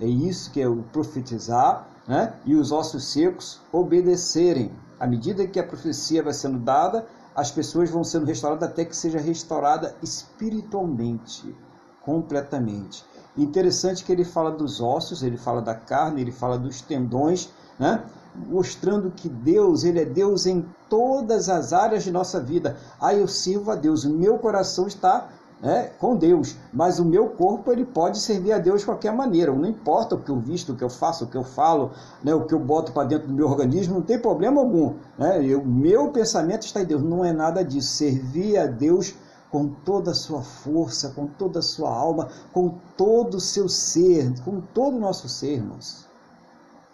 É isso que é o profetizar né? e os ossos secos obedecerem. À medida que a profecia vai sendo dada, as pessoas vão sendo restauradas até que seja restaurada espiritualmente, completamente. Interessante que ele fala dos ossos, ele fala da carne, ele fala dos tendões, né? mostrando que Deus, ele é Deus em todas as áreas de nossa vida. Ah, eu sirvo a Deus, o meu coração está né, com Deus, mas o meu corpo ele pode servir a Deus de qualquer maneira. Não importa o que eu visto, o que eu faço, o que eu falo, né, o que eu boto para dentro do meu organismo, não tem problema algum. Né? O meu pensamento está em Deus. Não é nada disso. Servir a Deus com toda a sua força, com toda a sua alma, com todo o seu ser, com todo o nosso ser, irmãos.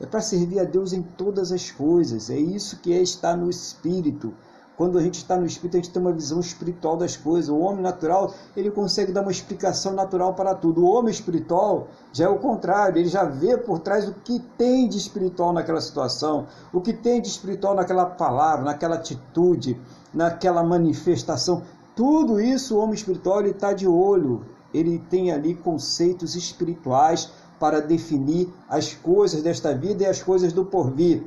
É para servir a Deus em todas as coisas. É isso que é no Espírito. Quando a gente está no espírito, a gente tem uma visão espiritual das coisas. O homem natural, ele consegue dar uma explicação natural para tudo. O homem espiritual já é o contrário, ele já vê por trás o que tem de espiritual naquela situação, o que tem de espiritual naquela palavra, naquela atitude, naquela manifestação. Tudo isso o homem espiritual está de olho. Ele tem ali conceitos espirituais para definir as coisas desta vida e as coisas do porvir.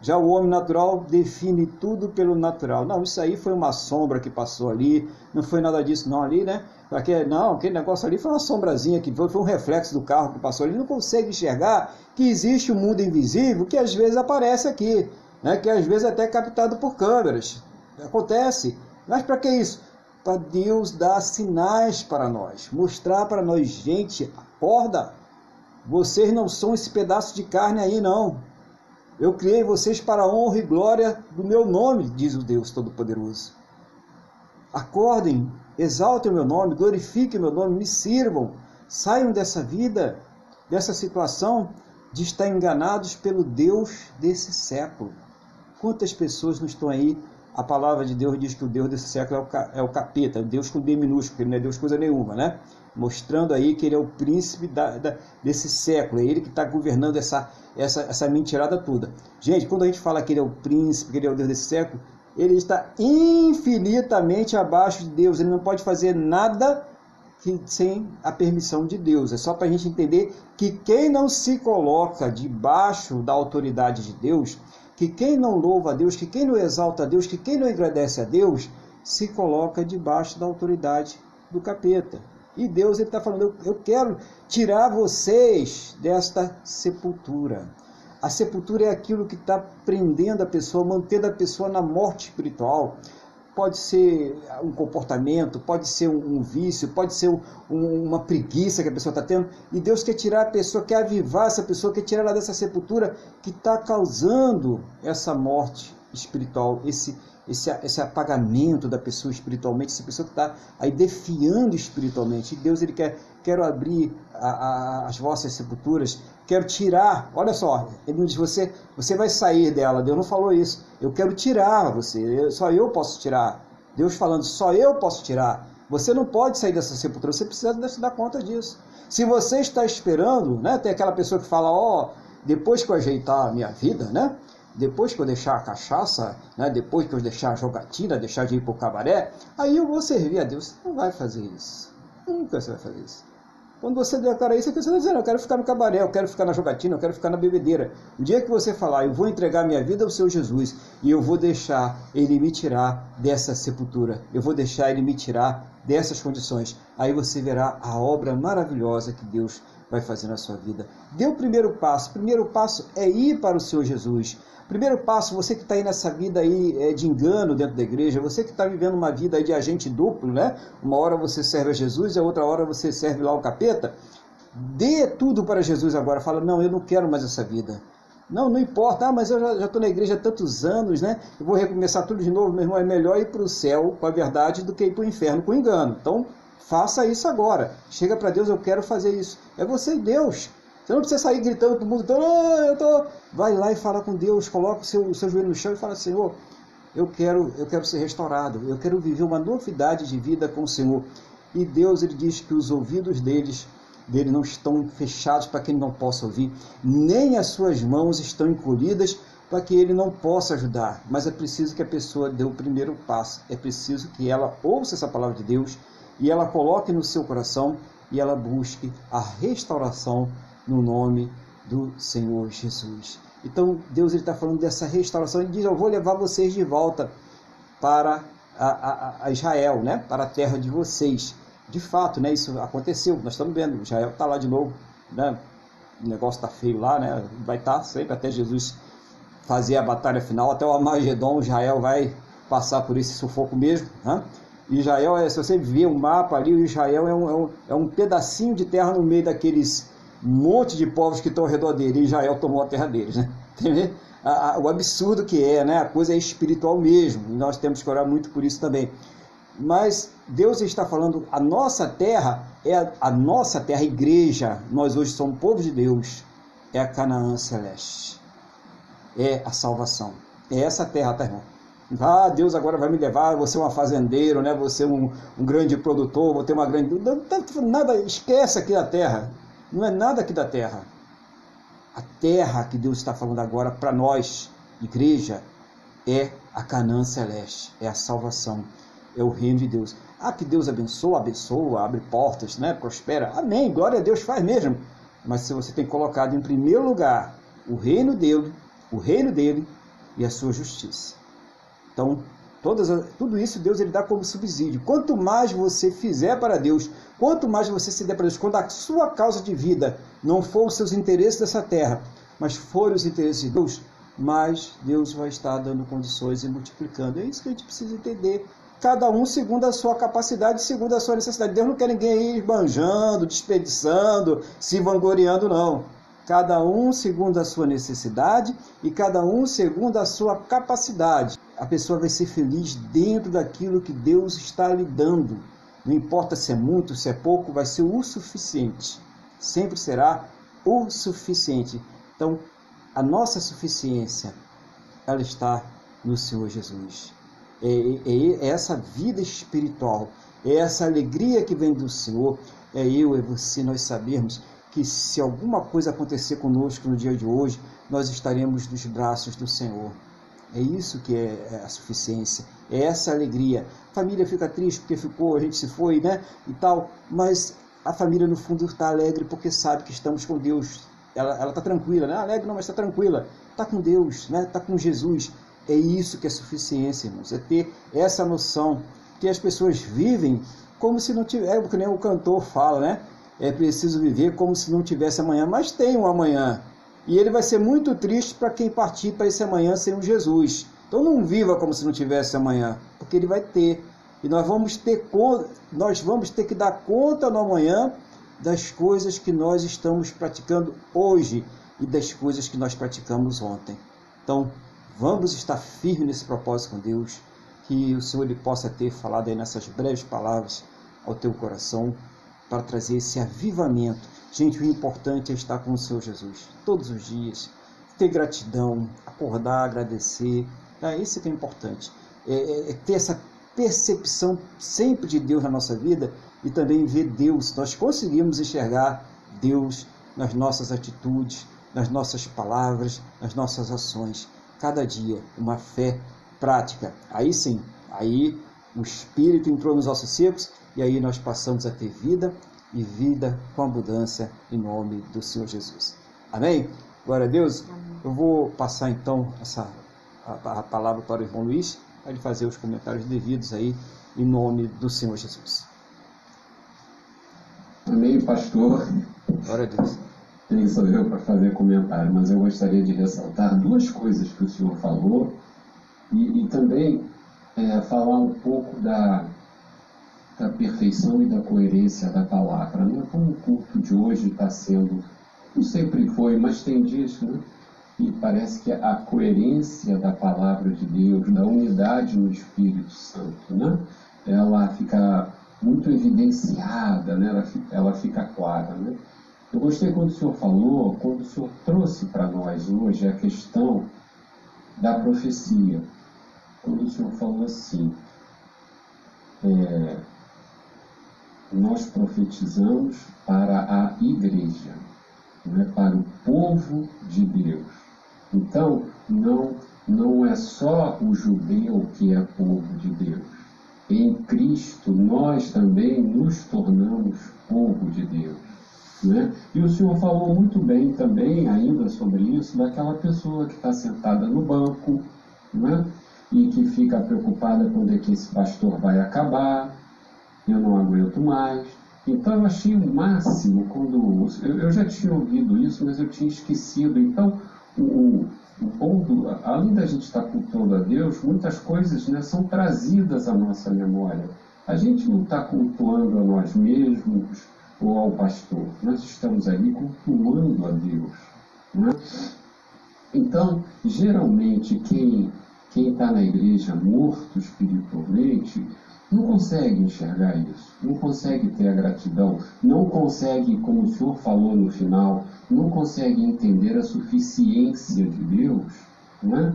Já o homem natural define tudo pelo natural. Não, isso aí foi uma sombra que passou ali, não foi nada disso não ali, né? Aquele, não, aquele negócio ali foi uma sombrazinha que foi, foi um reflexo do carro que passou ali. Não consegue enxergar que existe um mundo invisível que às vezes aparece aqui, né? Que às vezes é até captado por câmeras. Acontece. Mas para que isso? Para Deus dar sinais para nós, mostrar para nós, gente, acorda. Vocês não são esse pedaço de carne aí, não. Eu criei vocês para a honra e glória do meu nome, diz o Deus Todo-Poderoso. Acordem, exaltem o meu nome, glorifiquem o meu nome, me sirvam, saiam dessa vida, dessa situação de estar enganados pelo Deus desse século. Quantas pessoas não estão aí? A palavra de Deus diz que o Deus desse século é o, capeta, Deus com D minúsculo, ele não é Deus coisa nenhuma, né? Mostrando aí que ele é o príncipe da, da, desse século, é ele que está governando essa, essa, essa mentirada toda. Gente, quando a gente fala que ele é o príncipe, que ele é o Deus desse século, ele está infinitamente abaixo de Deus, ele não pode fazer nada que, sem a permissão de Deus. É só para a gente entender que quem não se coloca debaixo da autoridade de Deus, que quem não louva a Deus, que quem não exalta a Deus, que quem não agradece a Deus, se coloca debaixo da autoridade do capeta. E Deus está falando: eu quero tirar vocês desta sepultura. A sepultura é aquilo que está prendendo a pessoa, mantendo a pessoa na morte espiritual. Pode ser um comportamento, pode ser um, vício, pode ser um, uma preguiça que a pessoa está tendo, e Deus quer tirar a pessoa, quer avivar essa pessoa, quer tirar ela dessa sepultura que está causando essa morte espiritual, esse, esse, esse apagamento da pessoa espiritualmente, essa pessoa que está aí defiando espiritualmente. E Deus ele quer, quero abrir a, a, as vossas sepulturas, quero tirar. Olha só, ele não diz você, você vai sair dela. Deus não falou isso. Eu quero tirar você. Só eu posso tirar. Deus falando, só eu posso tirar. Você não pode sair dessa sepultura. Você precisa se dar conta disso. Se você está esperando, né? Tem aquela pessoa que fala, ó, oh, depois que eu ajeitar a minha vida, né? Depois que eu deixar a cachaça, né, depois que eu deixar a jogatina, deixar de ir para o cabaré, aí eu vou servir a Deus. Você não vai fazer isso. Nunca você vai fazer isso. Quando você declara isso, você está dizendo, eu quero ficar no cabaré, eu quero ficar na jogatina, eu quero ficar na bebedeira. O dia que você falar, eu vou entregar minha vida ao seu Jesus e eu vou deixar ele me tirar dessa sepultura, eu vou deixar ele me tirar dessas condições, aí você verá a obra maravilhosa que Deus vai fazer na sua vida. Dê o primeiro passo. O primeiro passo é ir para o Senhor Jesus. Primeiro passo, você que está aí nessa vida aí é, de engano dentro da igreja, você que está vivendo uma vida de agente duplo, né? Uma hora você serve a Jesus e a outra hora você serve lá o capeta. Dê tudo para Jesus agora. Fala, não, eu não quero mais essa vida. Não, não importa. Ah, mas eu já estou na igreja há tantos anos, né? Eu vou recomeçar tudo de novo. Meu irmão, é melhor ir para o céu com a verdade do que ir para o inferno com o engano. Então, faça isso agora. Chega para Deus, eu quero fazer isso. É você e Deus. Você não precisa sair gritando para o mundo, oh, eu tô... vai lá e fala com Deus, coloca o seu, o seu joelho no chão e fala, Senhor, eu quero, eu quero ser restaurado, eu quero viver uma novidade de vida com o Senhor. E Deus ele diz que os ouvidos deles dele não estão fechados para que ele não possa ouvir, nem as suas mãos estão encolhidas para que ele não possa ajudar. Mas é preciso que a pessoa dê o primeiro passo, é preciso que ela ouça essa palavra de Deus e ela coloque no seu coração e ela busque a restauração no nome do Senhor Jesus. Então Deus está falando dessa restauração. Ele diz: Eu vou levar vocês de volta para a, a, a Israel, né? para a terra de vocês. De fato, né? isso aconteceu. Nós estamos vendo. Israel está lá de novo. Né? O negócio está feio lá. Né? Vai estar tá sempre até Jesus fazer a batalha final. Até o Amagedon, Israel vai passar por esse sufoco mesmo. Né? Israel, é, se você ver o mapa ali, o Israel é um, é um, é um pedacinho de terra no meio daqueles um monte de povos que estão ao redor dele, e Israel tomou a terra deles, né? A, o absurdo que é, né? A coisa é espiritual mesmo, e nós temos que orar muito por isso também. Mas Deus está falando, a nossa terra é a, a nossa terra, a igreja, nós hoje somos povo de Deus, é a Canaã celeste, é a salvação, é essa terra, tá irmão? Ah, Deus agora vai me levar, vou ser um fazendeiro, né? vou ser um, um grande produtor, vou ter uma grande. Nada, esquece aqui a terra não é nada aqui da terra. A terra que Deus está falando agora para nós, igreja, é a Canaã celeste, é a salvação, é o reino de Deus. Ah, que Deus abençoa, abençoa, abre portas, né? prospera. Amém, glória a Deus, faz mesmo. Mas se você tem colocado em primeiro lugar o reino dele, o reino dele e a sua justiça. Então, Todas, tudo isso Deus ele dá como subsídio. Quanto mais você fizer para Deus, quanto mais você se der para Deus, quando a sua causa de vida não for os seus interesses dessa terra, mas for os interesses de Deus, mais Deus vai estar dando condições e multiplicando. É isso que a gente precisa entender. Cada um segundo a sua capacidade, segundo a sua necessidade. Deus não quer ninguém aí banjando, desperdiçando, se vangloriando, não. Cada um segundo a sua necessidade e cada um segundo a sua capacidade a pessoa vai ser feliz dentro daquilo que Deus está lhe dando. Não importa se é muito, se é pouco, vai ser o suficiente. Sempre será o suficiente. Então, a nossa suficiência, ela está no Senhor Jesus. É, é, é, essa vida espiritual, é essa alegria que vem do Senhor, é eu e você, nós sabermos que se alguma coisa acontecer conosco no dia de hoje, nós estaremos nos braços do Senhor. É isso que é, é a suficiência, é essa alegria. A família fica triste porque ficou, a gente se foi, né? E tal, mas a família no fundo está alegre porque sabe que estamos com Deus. Ela está tranquila, né? Alegre não, mas está tranquila. Está com Deus, né? Está com Jesus. É isso que é suficiência, irmãos. É ter essa noção que as pessoas vivem como se não tivesse, é, que nem o cantor fala, né? É preciso viver como se não tivesse amanhã, mas tem um amanhã. E ele vai ser muito triste para quem partir para esse amanhã sem um Jesus. Então não viva como se não tivesse amanhã, porque ele vai ter. E nós vamos ter nós vamos ter que dar conta no amanhã das coisas que nós estamos praticando hoje e das coisas que nós praticamos ontem. Então, Vamos estar firmes nesse propósito com Deus, que o Senhor ele possa ter falado aí nessas breves palavras ao teu coração para trazer esse avivamento. Gente, o importante é estar com o Senhor Jesus todos os dias, ter gratidão, acordar, agradecer. É isso que é importante. É, é, é ter essa percepção sempre de Deus na nossa vida e também ver Deus. Nós conseguimos enxergar Deus nas nossas atitudes, nas nossas palavras, nas nossas ações cada dia uma fé prática. Aí sim, aí o Espírito entrou nos nossos secos e aí nós passamos a ter vida e vida com abundância em nome do Senhor Jesus. Amém? Glória a Deus. Eu vou passar então essa a, a palavra para o irmão Luiz, para ele fazer os comentários devidos aí em nome do Senhor Jesus. Amém, pastor. Glória a Deus quem sou eu para fazer comentário, mas eu gostaria de ressaltar duas coisas que o senhor falou e, e também é, falar um pouco da, da perfeição e da coerência da palavra. Né? Como o culto de hoje está sendo, não sempre foi, mas tem dias, né? e parece que a coerência da palavra de Deus, da unidade no Espírito Santo, né? ela fica muito evidenciada, né? ela, fica, ela fica clara. Né? Eu gostei quando o senhor falou, quando o senhor trouxe para nós hoje a questão da profecia. Quando o senhor falou assim, é, nós profetizamos para a igreja, não é para o povo de Deus. Então, não, não é só o judeu que é povo de Deus. Em Cristo, nós também nos tornamos povo de Deus. Né? E o senhor falou muito bem também, ainda sobre isso, daquela pessoa que está sentada no banco né? e que fica preocupada quando é que esse pastor vai acabar, eu não aguento mais. Então eu achei o máximo quando. Eu, eu já tinha ouvido isso, mas eu tinha esquecido. Então, o, o ponto, além da gente estar cultuando a Deus, muitas coisas né, são trazidas à nossa memória. A gente não está cultuando a nós mesmos, ou ao pastor. Nós estamos ali cultuando a Deus. Né? Então, geralmente, quem quem está na igreja morto espiritualmente não consegue enxergar isso, não consegue ter a gratidão, não consegue, como o senhor falou no final, não consegue entender a suficiência de Deus, né?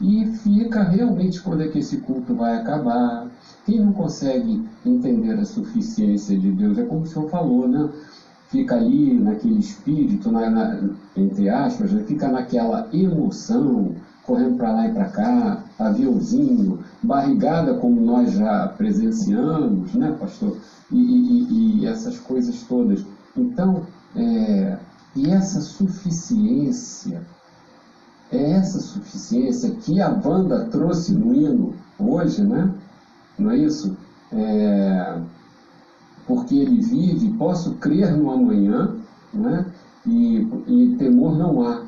e fica realmente quando é que esse culto vai acabar, quem não consegue entender a suficiência de Deus, é como o senhor falou, né? Fica ali naquele espírito, na, na, entre aspas, né? fica naquela emoção, correndo para lá e para cá, aviãozinho, barrigada como nós já presenciamos, né, pastor? E, e, e essas coisas todas. Então, é, e essa suficiência, é essa suficiência que a banda trouxe no hino hoje, né? não é isso? É, porque ele vive, posso crer no amanhã, né? e, e temor não há,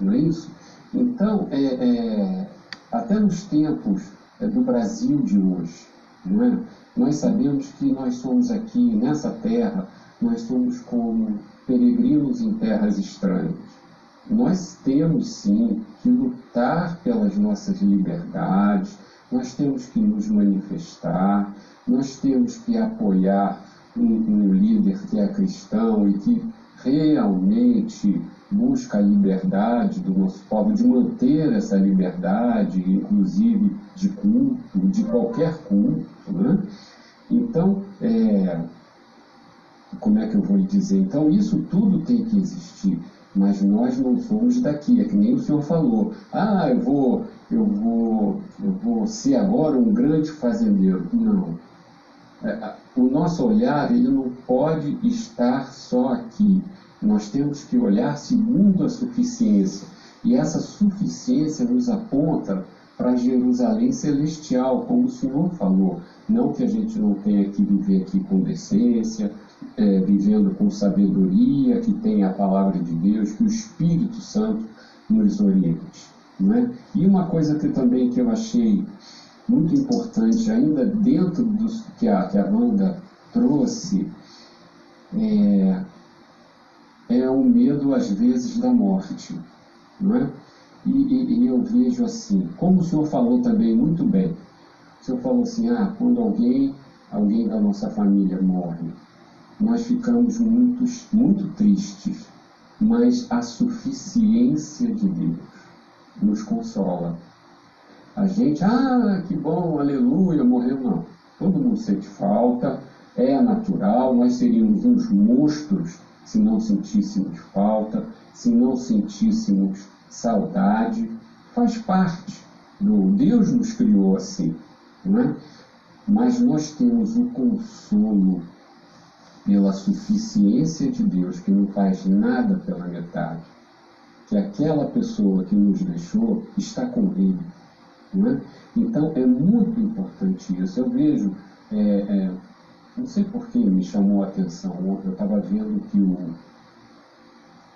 não é isso? Então, é, é, até nos tempos do Brasil de hoje, é? nós sabemos que nós somos aqui nessa terra, nós somos como peregrinos em terras estranhas. Nós temos sim que lutar pelas nossas liberdades, nós temos que nos manifestar, nós temos que apoiar um, um líder que é cristão e que realmente busca a liberdade do nosso povo, de manter essa liberdade, inclusive de culto, de qualquer culto. Né? Então, é, como é que eu vou lhe dizer? Então, isso tudo tem que existir, mas nós não somos daqui, é que nem o senhor falou. Ah, eu vou, eu vou, eu vou ser agora um grande fazendeiro. Não. É, o nosso olhar ele não pode estar só aqui. Nós temos que olhar segundo a suficiência. E essa suficiência nos aponta para Jerusalém celestial, como o Senhor falou. Não que a gente não tenha que viver aqui com decência, é, vivendo com sabedoria, que tenha a palavra de Deus, que o Espírito Santo nos oriente. Não é? E uma coisa que também que eu achei muito importante, ainda dentro dos que a, que a banda trouxe, é, é o medo, às vezes, da morte. Não é? E, e, e, eu vejo assim, como o senhor falou também muito bem, o senhor falou assim, ah, quando alguém, alguém da nossa família morre, nós ficamos muito, muito tristes, mas a suficiência de Deus nos consola. A gente, ah, que bom, aleluia, morreu, não. Todo mundo sente falta, é natural, nós seríamos uns monstros se não sentíssemos falta, se não sentíssemos saudade. Faz parte do Deus nos criou assim, não é? Mas nós temos o consolo pela suficiência de Deus que não faz nada pela metade, que aquela pessoa que nos deixou está com Ele. Não é? Então é muito importante isso. Eu vejo é, é, não sei por que me chamou a atenção ontem, eu estava vendo que o,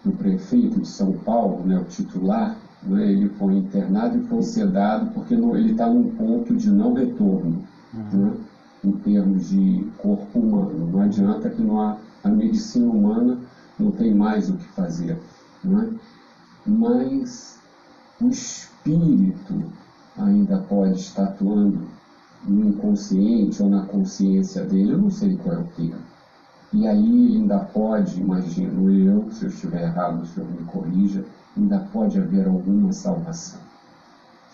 o prefeito de São Paulo, né, o titular, né, ele foi internado e foi sedado porque ele está num ponto de não retorno, uhum. né, em termos de corpo humano. Não adianta que não há, a medicina humana não tem mais o que fazer. Né, mas o espírito ainda pode estar atuando no inconsciente ou na consciência dele, eu não sei qual é o termo. E aí ainda pode, imagino eu, se eu estiver errado, o senhor me corrija, ainda pode haver alguma salvação.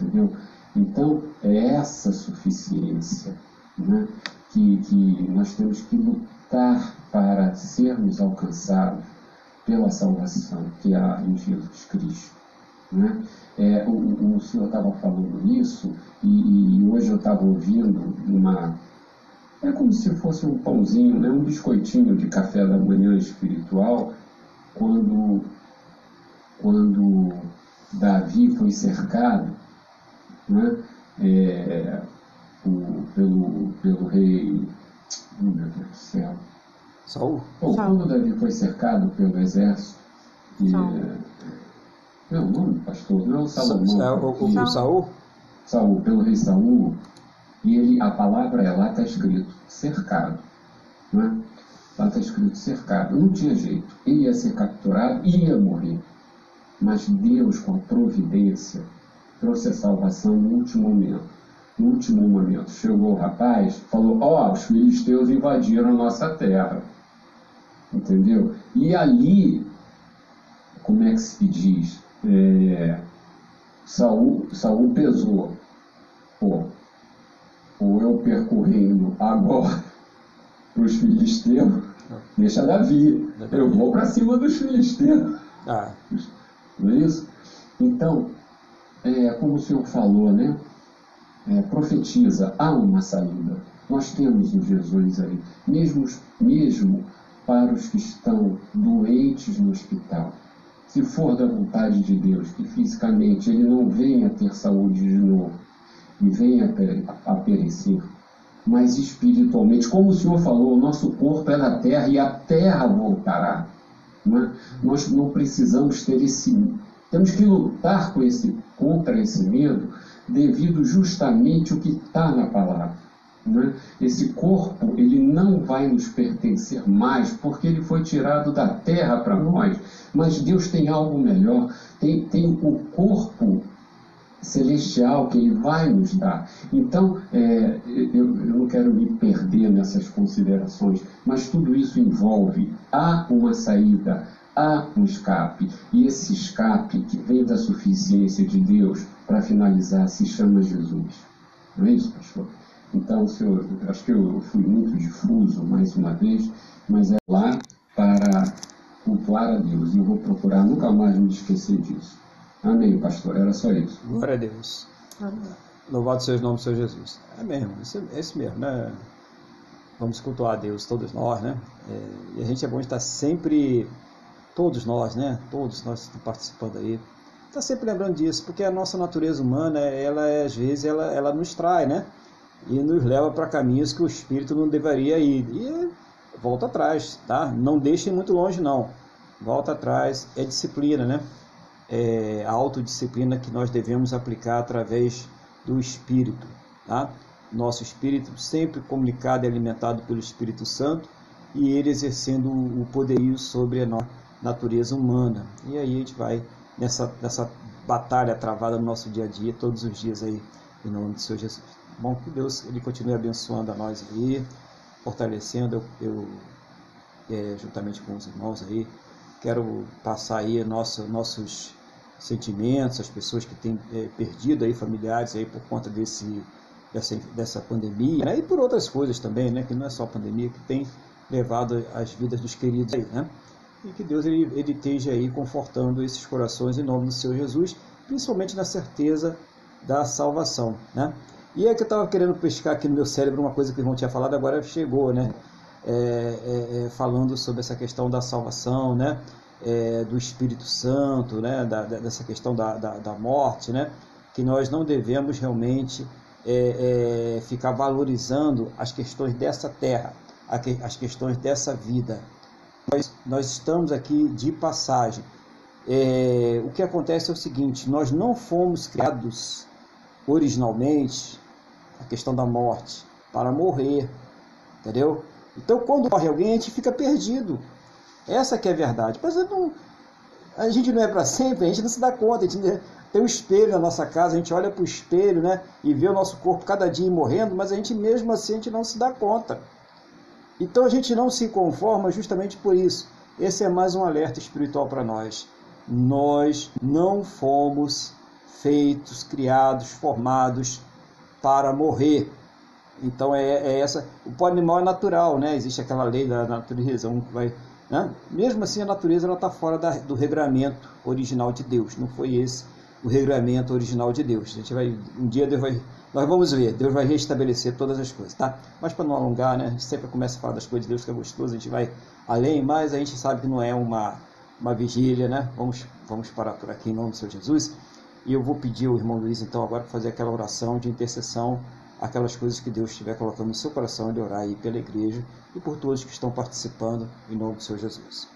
Entendeu? Então, é essa suficiência né, que, que nós temos que lutar para sermos alcançados pela salvação que há em Jesus Cristo. Né? É, o, o senhor estava falando isso e, e hoje eu estava ouvindo uma. É como se fosse um pãozinho, né? um biscoitinho de café da manhã espiritual, quando, quando Davi foi cercado né? É, o, pelo, pelo rei. Oh, meu Deus do céu. Saul? Bom, quando Davi foi cercado pelo exército, e, não, não, pastor, não é o Salomão. É o, o, o Saul? Saul, pelo rei Saul, e ele, a palavra é lá está escrito cercado. Não é? Lá está escrito cercado. Não tinha jeito. Ele ia ser capturado e ia morrer. Mas Deus, com a providência, trouxe a salvação no último momento. No último momento, chegou o rapaz, falou: Ó, oh, os filisteus invadiram a nossa terra. Entendeu? E ali, como é que se diz? É, Saul, Saul pesou. Pô, ou eu percorrendo agora [LAUGHS] para os filisteus, deixa Davi. Eu vou para cima dos filisteus. Ah. Não é isso? Então, é, como o senhor falou, né? É, profetiza, há uma saída. Nós temos o Jesus aí, mesmo, mesmo para os que estão doentes no hospital se for da vontade de Deus, que fisicamente ele não venha ter saúde de novo e venha a perecer, mas espiritualmente, como o Senhor falou, o nosso corpo é da terra e a terra voltará. Não é? Nós não precisamos ter esse. Temos que lutar com esse, contra esse medo, devido justamente o que está na palavra. Né? Esse corpo ele não vai nos pertencer mais porque ele foi tirado da terra para nós, mas Deus tem algo melhor, tem, tem o corpo celestial que ele vai nos dar. Então, é, eu, eu, não quero me perder nessas considerações, mas tudo isso envolve há uma saída, há um escape. E esse escape que vem da suficiência de Deus, para finalizar, se chama Jesus. Não é isso, pastor? Então, senhor, acho que eu fui muito difuso mais uma vez, mas é lá para cultuar a Deus. E eu vou procurar nunca mais me esquecer disso. Amém, pastor. Era só isso. Glória a Deus. Amém. Louvado seja o nome do Senhor Jesus. É mesmo, é esse mesmo, né? Vamos cultuar a Deus, todos nós, né? É, e a gente é bom estar sempre, todos nós, né? Todos nós que estão participando aí, está sempre lembrando disso, porque a nossa natureza humana, ela às vezes, ela, ela nos trai, né? E nos leva para caminhos que o espírito não deveria ir. E volta atrás, tá? Não deixem muito longe, não. Volta atrás, é disciplina, né? É a autodisciplina que nós devemos aplicar através do Espírito. Tá? Nosso espírito sempre comunicado e alimentado pelo Espírito Santo e ele exercendo o poderio sobre a nossa natureza humana. E aí a gente vai nessa, nessa batalha travada no nosso dia a dia, todos os dias aí, em nome do Senhor Jesus. Bom, que Deus ele continue abençoando a nós aí, fortalecendo. Eu, eu é, juntamente com os irmãos aí, quero passar aí nosso, nossos sentimentos, as pessoas que têm é, perdido aí familiares aí por conta desse, dessa, dessa pandemia, né? e por outras coisas também, né? que não é só a pandemia, que tem levado as vidas dos queridos aí, né? E que Deus ele, ele esteja aí confortando esses corações em nome do Senhor Jesus, principalmente na certeza da salvação, né? E é que eu estava querendo pescar aqui no meu cérebro uma coisa que o irmão tinha falado, agora chegou, né? É, é, é, falando sobre essa questão da salvação, né? é, do Espírito Santo, né, da, dessa questão da, da, da, morte, né, que nós não devemos realmente é, ficar valorizando as questões dessa terra, as questões dessa vida. Nós, nós estamos aqui de passagem. O que acontece é o seguinte: nós não fomos criados originalmente, a questão da morte, para morrer, entendeu? Então, quando morre alguém, a gente fica perdido. Essa que é a verdade. Mas não, a gente não é para sempre, a gente não se dá conta. A gente tem um espelho na nossa casa, a gente olha para o espelho né, e vê o nosso corpo cada dia morrendo, mas a gente mesmo assim a gente não se dá conta. Então a gente não se conforma justamente por isso. Esse é mais um alerta espiritual para nós. Nós não fomos feitos, criados, formados para morrer. Então é, é essa. O pó animal é natural, né? Existe aquela lei da natureza, um vai né? Mesmo assim, a natureza está fora da, do regramento original de Deus. Não foi esse o regramento original de Deus. A gente vai, um dia Deus vai, nós vamos ver, Deus vai restabelecer todas as coisas, tá? Mas para não alongar, né? A gente sempre começa a falar das coisas de Deus que é gostoso, a gente vai além, mas a gente sabe que não é uma, uma vigília, né? Vamos, vamos parar por aqui em nome do Senhor Jesus. E eu vou pedir ao irmão Luiz, então, agora para fazer aquela oração de intercessão aquelas coisas que Deus estiver colocando no seu coração de orar aí pela igreja e por todos que estão participando, em nome do Senhor Jesus.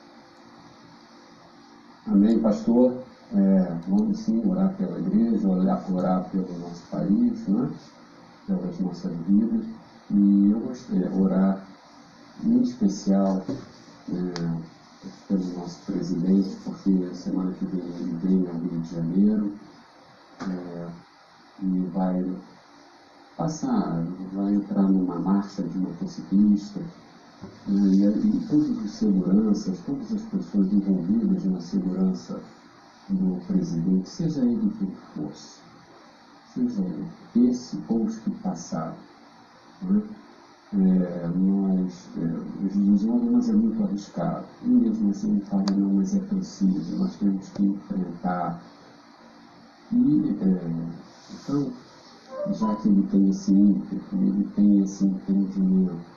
Amém, pastor. É, vamos sim orar pela igreja, orar, orar pelo nosso país, né? pelas nossas vidas. E eu gostaria de orar em especial é, pelo nosso presidente, porque semana que vem ele vem ao Rio de Janeiro é, e vai passar, vai entrar numa marcha de motociclista, né, e, e todos os seguranças, todas as pessoas envolvidas na segurança do presidente, seja ele quem fosse, seja ele esse ou os que passaram. Né? É, nós, é, eles dizem, mas é muito arriscado. E mesmo assim ele fala, não, mas é preciso, nós temos que enfrentar. E, é, então, já que ele tem esse ímpeto, ele tem esse entendimento.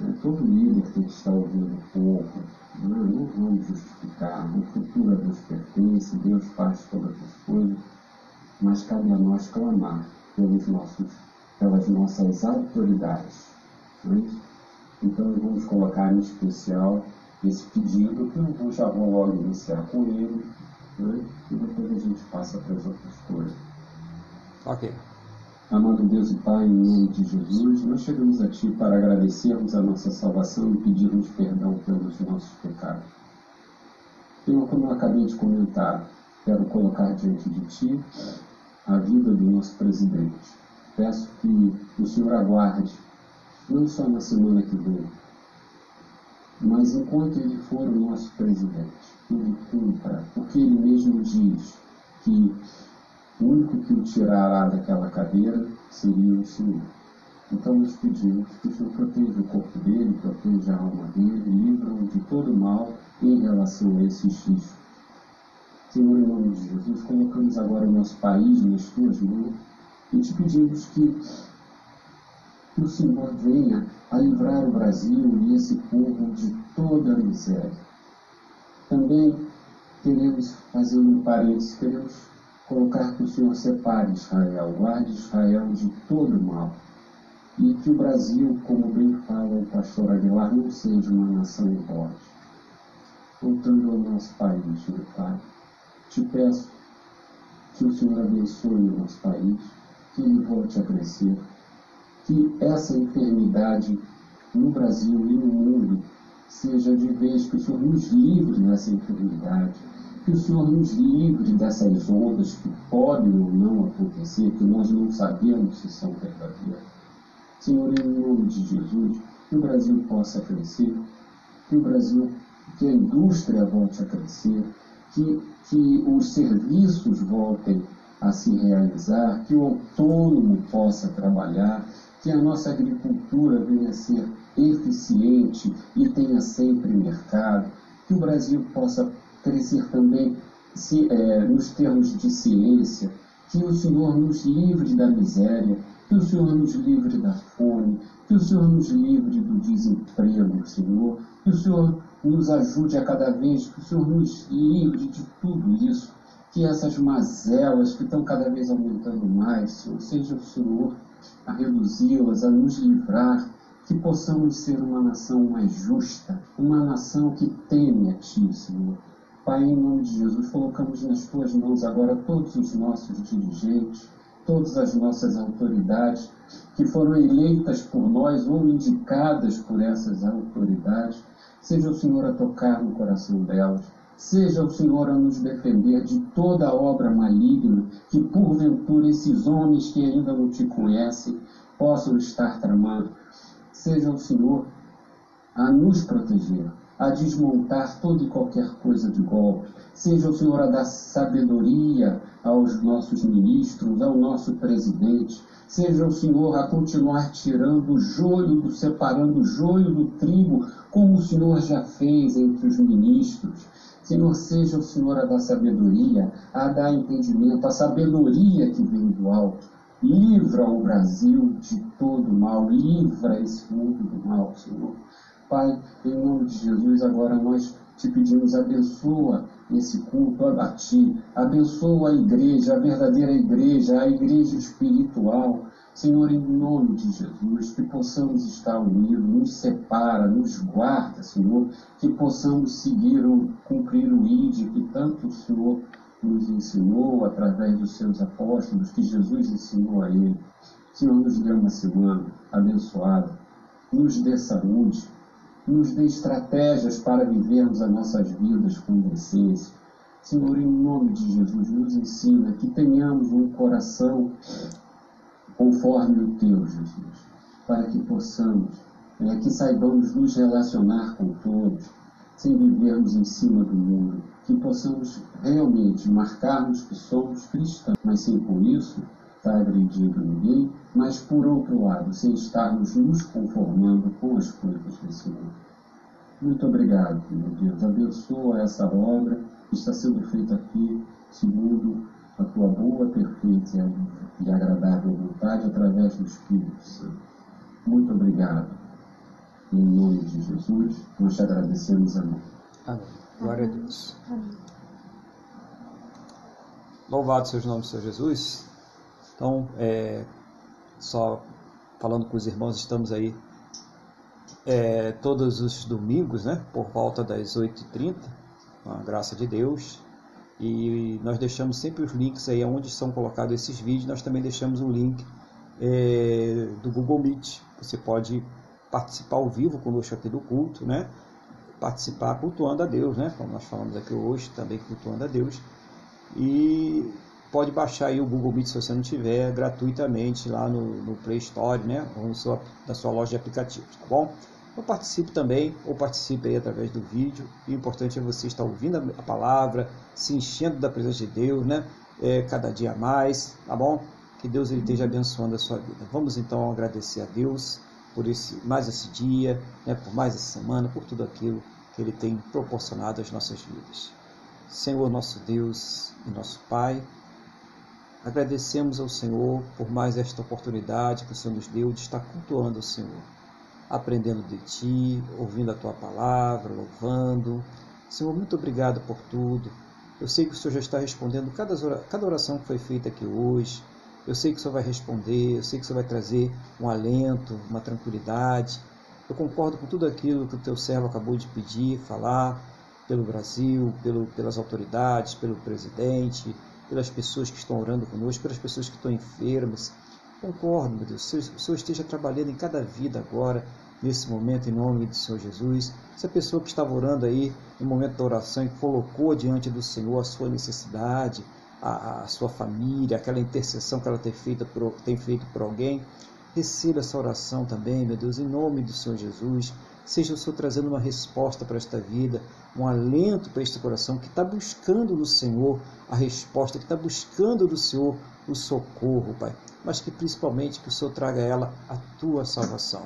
É, todo líder tem que estar ouvindo o povo, não, é? não vamos justificar, o futuro a Deus pertence, Deus faz todas as coisas, mas cabe a nós clamar pelos nossos, pelas nossas autoridades. Não é Então vamos colocar em especial esse pedido, que eu já vou logo iniciar com ele, e depois a gente passa para as outras coisas. Ok. Amado Deus e Pai, em nome de Jesus, nós chegamos a Ti para agradecermos a nossa salvação e pedirmos perdão pelos nossos pecados. Senhor, como eu acabei de comentar, quero colocar diante de Ti a vida do nosso presidente. Peço que o Senhor aguarde, não só na semana que vem, mas enquanto ele for o nosso presidente, ele cumpra, porque ele mesmo diz que o único que o tirará daquela cadeira seria o Senhor. Então nós pedimos que o Senhor proteja o corpo dele, proteja a alma dele, livra-o de todo mal em relação a esses riscos. Senhor, em nome de Jesus, colocamos agora o nosso país nas tuas mãos e te pedimos que, que o Senhor venha a livrar o Brasil e esse povo de toda a miséria. Também queremos, fazendo um parênteses, queremos colocar que o Senhor separe Israel, guarde Israel de todo mal e que o Brasil, como bem fala o pastor Aguilar, não seja uma nação forte. Voltando ao nosso país, meu Pai, te peço que o Senhor abençoe o nosso país, que ele volte a crescer, que essa enfermidade no Brasil e no mundo seja de vez que o Senhor nos livre dessa enfermidade, que o Senhor nos livre dessas ondas que podem ou não acontecer, que nós não sabemos se são verdadeiras. Senhor, em nome de Jesus, que o Brasil possa crescer, que o Brasil, que a indústria volte a crescer, que, que os serviços voltem a se realizar, que o autônomo possa trabalhar, que a nossa agricultura venha a ser eficiente e tenha sempre mercado, que o Brasil possa crescer também se, é, nos termos de ciência, que o Senhor nos livre da miséria, que o Senhor nos livre da fome, que o Senhor nos livre do desemprego, Senhor, que o Senhor nos ajude a cada vez, que o Senhor nos livre de tudo isso, que essas mazelas que estão cada vez aumentando mais, Senhor, seja o Senhor a reduzi-las, a nos livrar, que possamos ser uma nação mais justa, uma nação que teme a Ti, Senhor. Pai, em nome de Jesus, colocamos nas Tuas mãos agora todos os nossos dirigentes, todas as nossas autoridades que foram eleitas por nós ou indicadas por essas autoridades, seja o Senhor a tocar no coração delas, seja o Senhor a nos defender de toda obra maligna que porventura esses homens que ainda não te conhecem possam estar tramando, seja o Senhor a nos proteger, a desmontar toda e qualquer coisa de golpe. Seja o Senhor a dar sabedoria aos nossos ministros, ao nosso presidente. Seja o Senhor a continuar tirando o joio, do, separando o joio do trigo, como o Senhor já fez entre os ministros. Senhor, seja o Senhor a dar sabedoria, a dar entendimento, a sabedoria que vem do alto. Livra o Brasil de todo mal, livra esse mundo do mal, Senhor. Pai, em nome de Jesus, agora nós te pedimos, abençoa esse culto a ti, abençoa a igreja, a verdadeira igreja, a igreja espiritual. Senhor, em nome de Jesus, que possamos estar unidos, nos separa, nos guarda, Senhor, que possamos seguir, cumprir o ID que tanto o Senhor nos ensinou através dos seus apóstolos, que Jesus ensinou a ele. Senhor, nos dê uma semana abençoada, nos dê saúde, nos dê estratégias para vivermos as nossas vidas com decência. Senhor, em nome de Jesus, nos ensina que tenhamos um coração conforme o teu, Jesus, para que possamos, é, que saibamos nos relacionar com todos, sem vivermos em cima do mundo, que possamos realmente marcarmos que somos cristãos, mas sem com isso está agredindo ninguém, mas por outro lado, sem estarmos nos conformando com as coisas desse mundo. Muito obrigado, meu Deus. Abençoa essa obra que está sendo feita aqui, segundo a tua boa, perfeita e agradável vontade, através do Espírito Santo. Muito obrigado. Em nome de Jesus, nós te agradecemos, amém. Amém. Glória a Deus. Louvado seja o nome do Senhor Jesus. Então, é, só falando com os irmãos, estamos aí é, todos os domingos, né, por volta das 8h30, com a graça de Deus. E nós deixamos sempre os links aí onde são colocados esses vídeos. Nós também deixamos um link é, do Google Meet. Você pode participar ao vivo conosco aqui do culto, né? Participar cultuando a Deus, né? Como nós falamos aqui hoje, também cultuando a Deus. E pode baixar aí o Google Meet se você não tiver gratuitamente lá no, no Play Store, né? Ou no seu, na sua loja de aplicativos, tá bom? Então participe também, ou participe aí através do vídeo. O importante é você estar ouvindo a palavra, se enchendo da presença de Deus, né? É, cada dia mais, tá bom? Que Deus ele esteja abençoando a sua vida. Vamos então agradecer a Deus por esse mais esse dia, né? por mais essa semana, por tudo aquilo que Ele tem proporcionado às nossas vidas. Senhor nosso Deus e nosso Pai, agradecemos ao Senhor por mais esta oportunidade que o Senhor nos deu de estar cultuando o Senhor aprendendo de Ti, ouvindo a Tua palavra, louvando. Senhor, muito obrigado por tudo. Eu sei que o Senhor já está respondendo cada oração que foi feita aqui hoje. Eu sei que o Senhor vai responder, eu sei que o Senhor vai trazer um alento, uma tranquilidade. Eu concordo com tudo aquilo que o teu servo acabou de pedir, falar, pelo Brasil, pelo, pelas autoridades, pelo presidente, pelas pessoas que estão orando conosco, pelas pessoas que estão enfermas. Concordo, meu Deus, o Senhor esteja trabalhando em cada vida agora, nesse momento, em nome do Senhor Jesus. Essa pessoa que estava orando aí no momento da oração e colocou diante do Senhor a sua necessidade, a, a sua família, aquela intercessão que ela tem feito, por, tem feito por alguém, receba essa oração também, meu Deus, em nome do Senhor Jesus. Seja o Senhor trazendo uma resposta para esta vida, um alento para este coração que está buscando no Senhor a resposta, que está buscando no Senhor o socorro, Pai. Mas que principalmente que o Senhor traga a ela a tua salvação.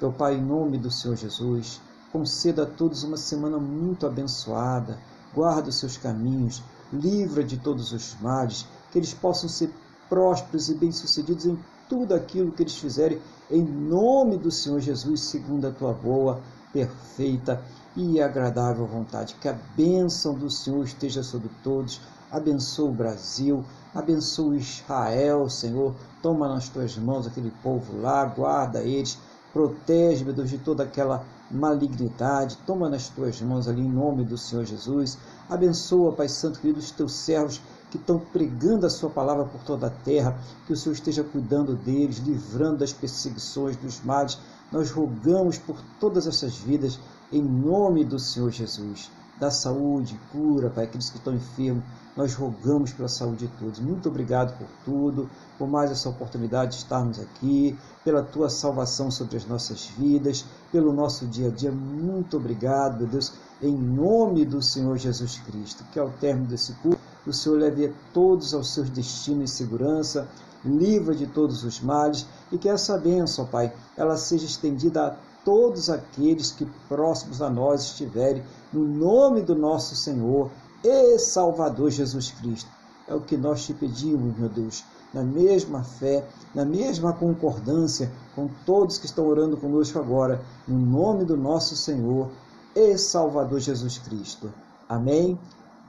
Meu Pai, em nome do Senhor Jesus, conceda a todos uma semana muito abençoada. Guarda os seus caminhos, livra de todos os males, que eles possam ser prósperos e bem-sucedidos em tudo aquilo que eles fizerem, em nome do Senhor Jesus, segundo a tua boa, perfeita e agradável vontade. Que a bênção do Senhor esteja sobre todos. Abençoa o Brasil, abençoa Israel, Senhor. Toma nas tuas mãos aquele povo lá, guarda eles, protege, meu Deus, de toda aquela malignidade. Toma nas tuas mãos ali em nome do Senhor Jesus. Abençoa, Pai Santo, querido, os teus servos que estão pregando a sua palavra por toda a terra, que o Senhor esteja cuidando deles, livrando das perseguições, dos males. Nós rogamos por todas essas vidas, em nome do Senhor Jesus. Da saúde, cura, Pai, aqueles que estão enfermos, nós rogamos pela saúde de todos. Muito obrigado por tudo, por mais essa oportunidade de estarmos aqui, pela tua salvação sobre as nossas vidas, pelo nosso dia a dia. Muito obrigado, meu Deus, em nome do Senhor Jesus Cristo. Que ao término desse culto, o Senhor leve todos aos seus destinos em segurança, livra de todos os males e que essa bênção, Pai, ela seja estendida a todos aqueles que próximos a nós estiverem, no nome do nosso Senhor e Salvador Jesus Cristo. É o que nós te pedimos, meu Deus, na mesma fé, na mesma concordância com todos que estão orando conosco agora, no nome do nosso Senhor e Salvador Jesus Cristo. Amém?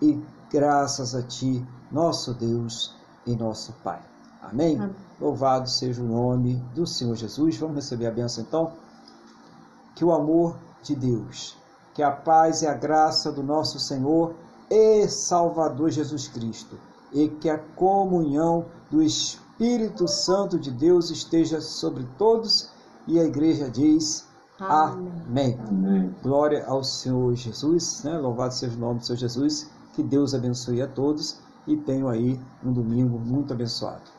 E graças a Ti, nosso Deus e nosso Pai. Amém? Amém? Louvado seja o nome do Senhor Jesus. Vamos receber a benção então? Que o amor de Deus, que a paz e a graça do nosso Senhor e Salvador Jesus Cristo, e que a comunhão do Espírito Santo de Deus esteja sobre todos. E a igreja diz: Amém. Amém. Glória ao Senhor Jesus, né? Louvado seja o nome do Senhor Jesus. Que Deus abençoe a todos e tenham aí um domingo muito abençoado.